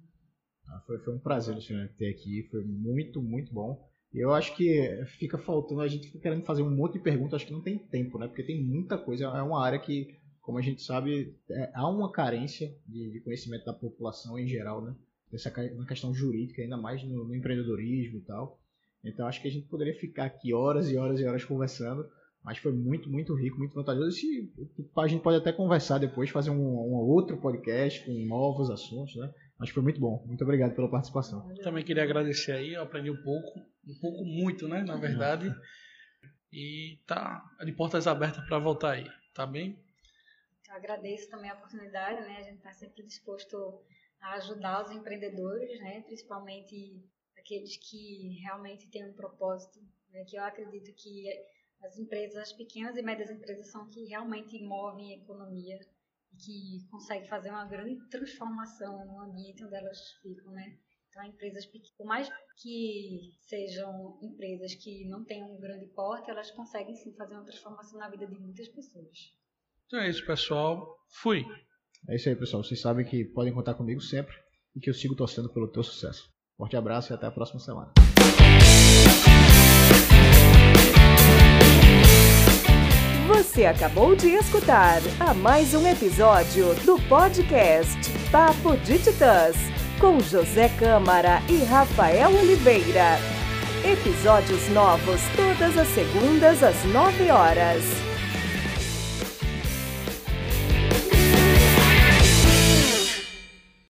Ah, foi, foi um prazer, Luciana, ter aqui. Foi muito, muito bom. Eu acho que fica faltando, a gente fica querendo fazer um monte de perguntas, acho que não tem tempo, né? Porque tem muita coisa, é uma área que, como a gente sabe, é, há uma carência de, de, conhecimento da população em geral, né? Essa, na questão jurídica, ainda mais no, no empreendedorismo e tal. Então acho que a gente poderia ficar aqui horas e horas e horas conversando, mas foi muito, muito rico, muito vantajoso. E a gente pode até conversar depois, fazer um, um outro podcast com novos assuntos, né? Mas foi muito bom. Muito obrigado pela participação. Também queria agradecer aí, eu aprendi um pouco, um pouco muito, né, na verdade. E tá de portas abertas para voltar aí, tá bem? Eu agradeço também a oportunidade, né? A gente está sempre disposto a ajudar os empreendedores, né? Principalmente aqueles que realmente têm um propósito, né? que eu acredito que as empresas, as pequenas e médias empresas são que realmente movem a economia e que conseguem fazer uma grande transformação no ambiente onde elas ficam, né? Então, empresas pequenas, por mais que sejam empresas que não tenham um grande porte, elas conseguem sim fazer uma transformação na vida de muitas pessoas. Então é isso, pessoal. Fui. É isso aí, pessoal. Vocês sabem que podem contar comigo sempre e que eu sigo torcendo pelo teu sucesso. Forte abraço e até a próxima semana. Você acabou de escutar a mais um episódio do podcast Papo de Titãs, com José Câmara e Rafael Oliveira. Episódios novos todas as segundas às nove horas.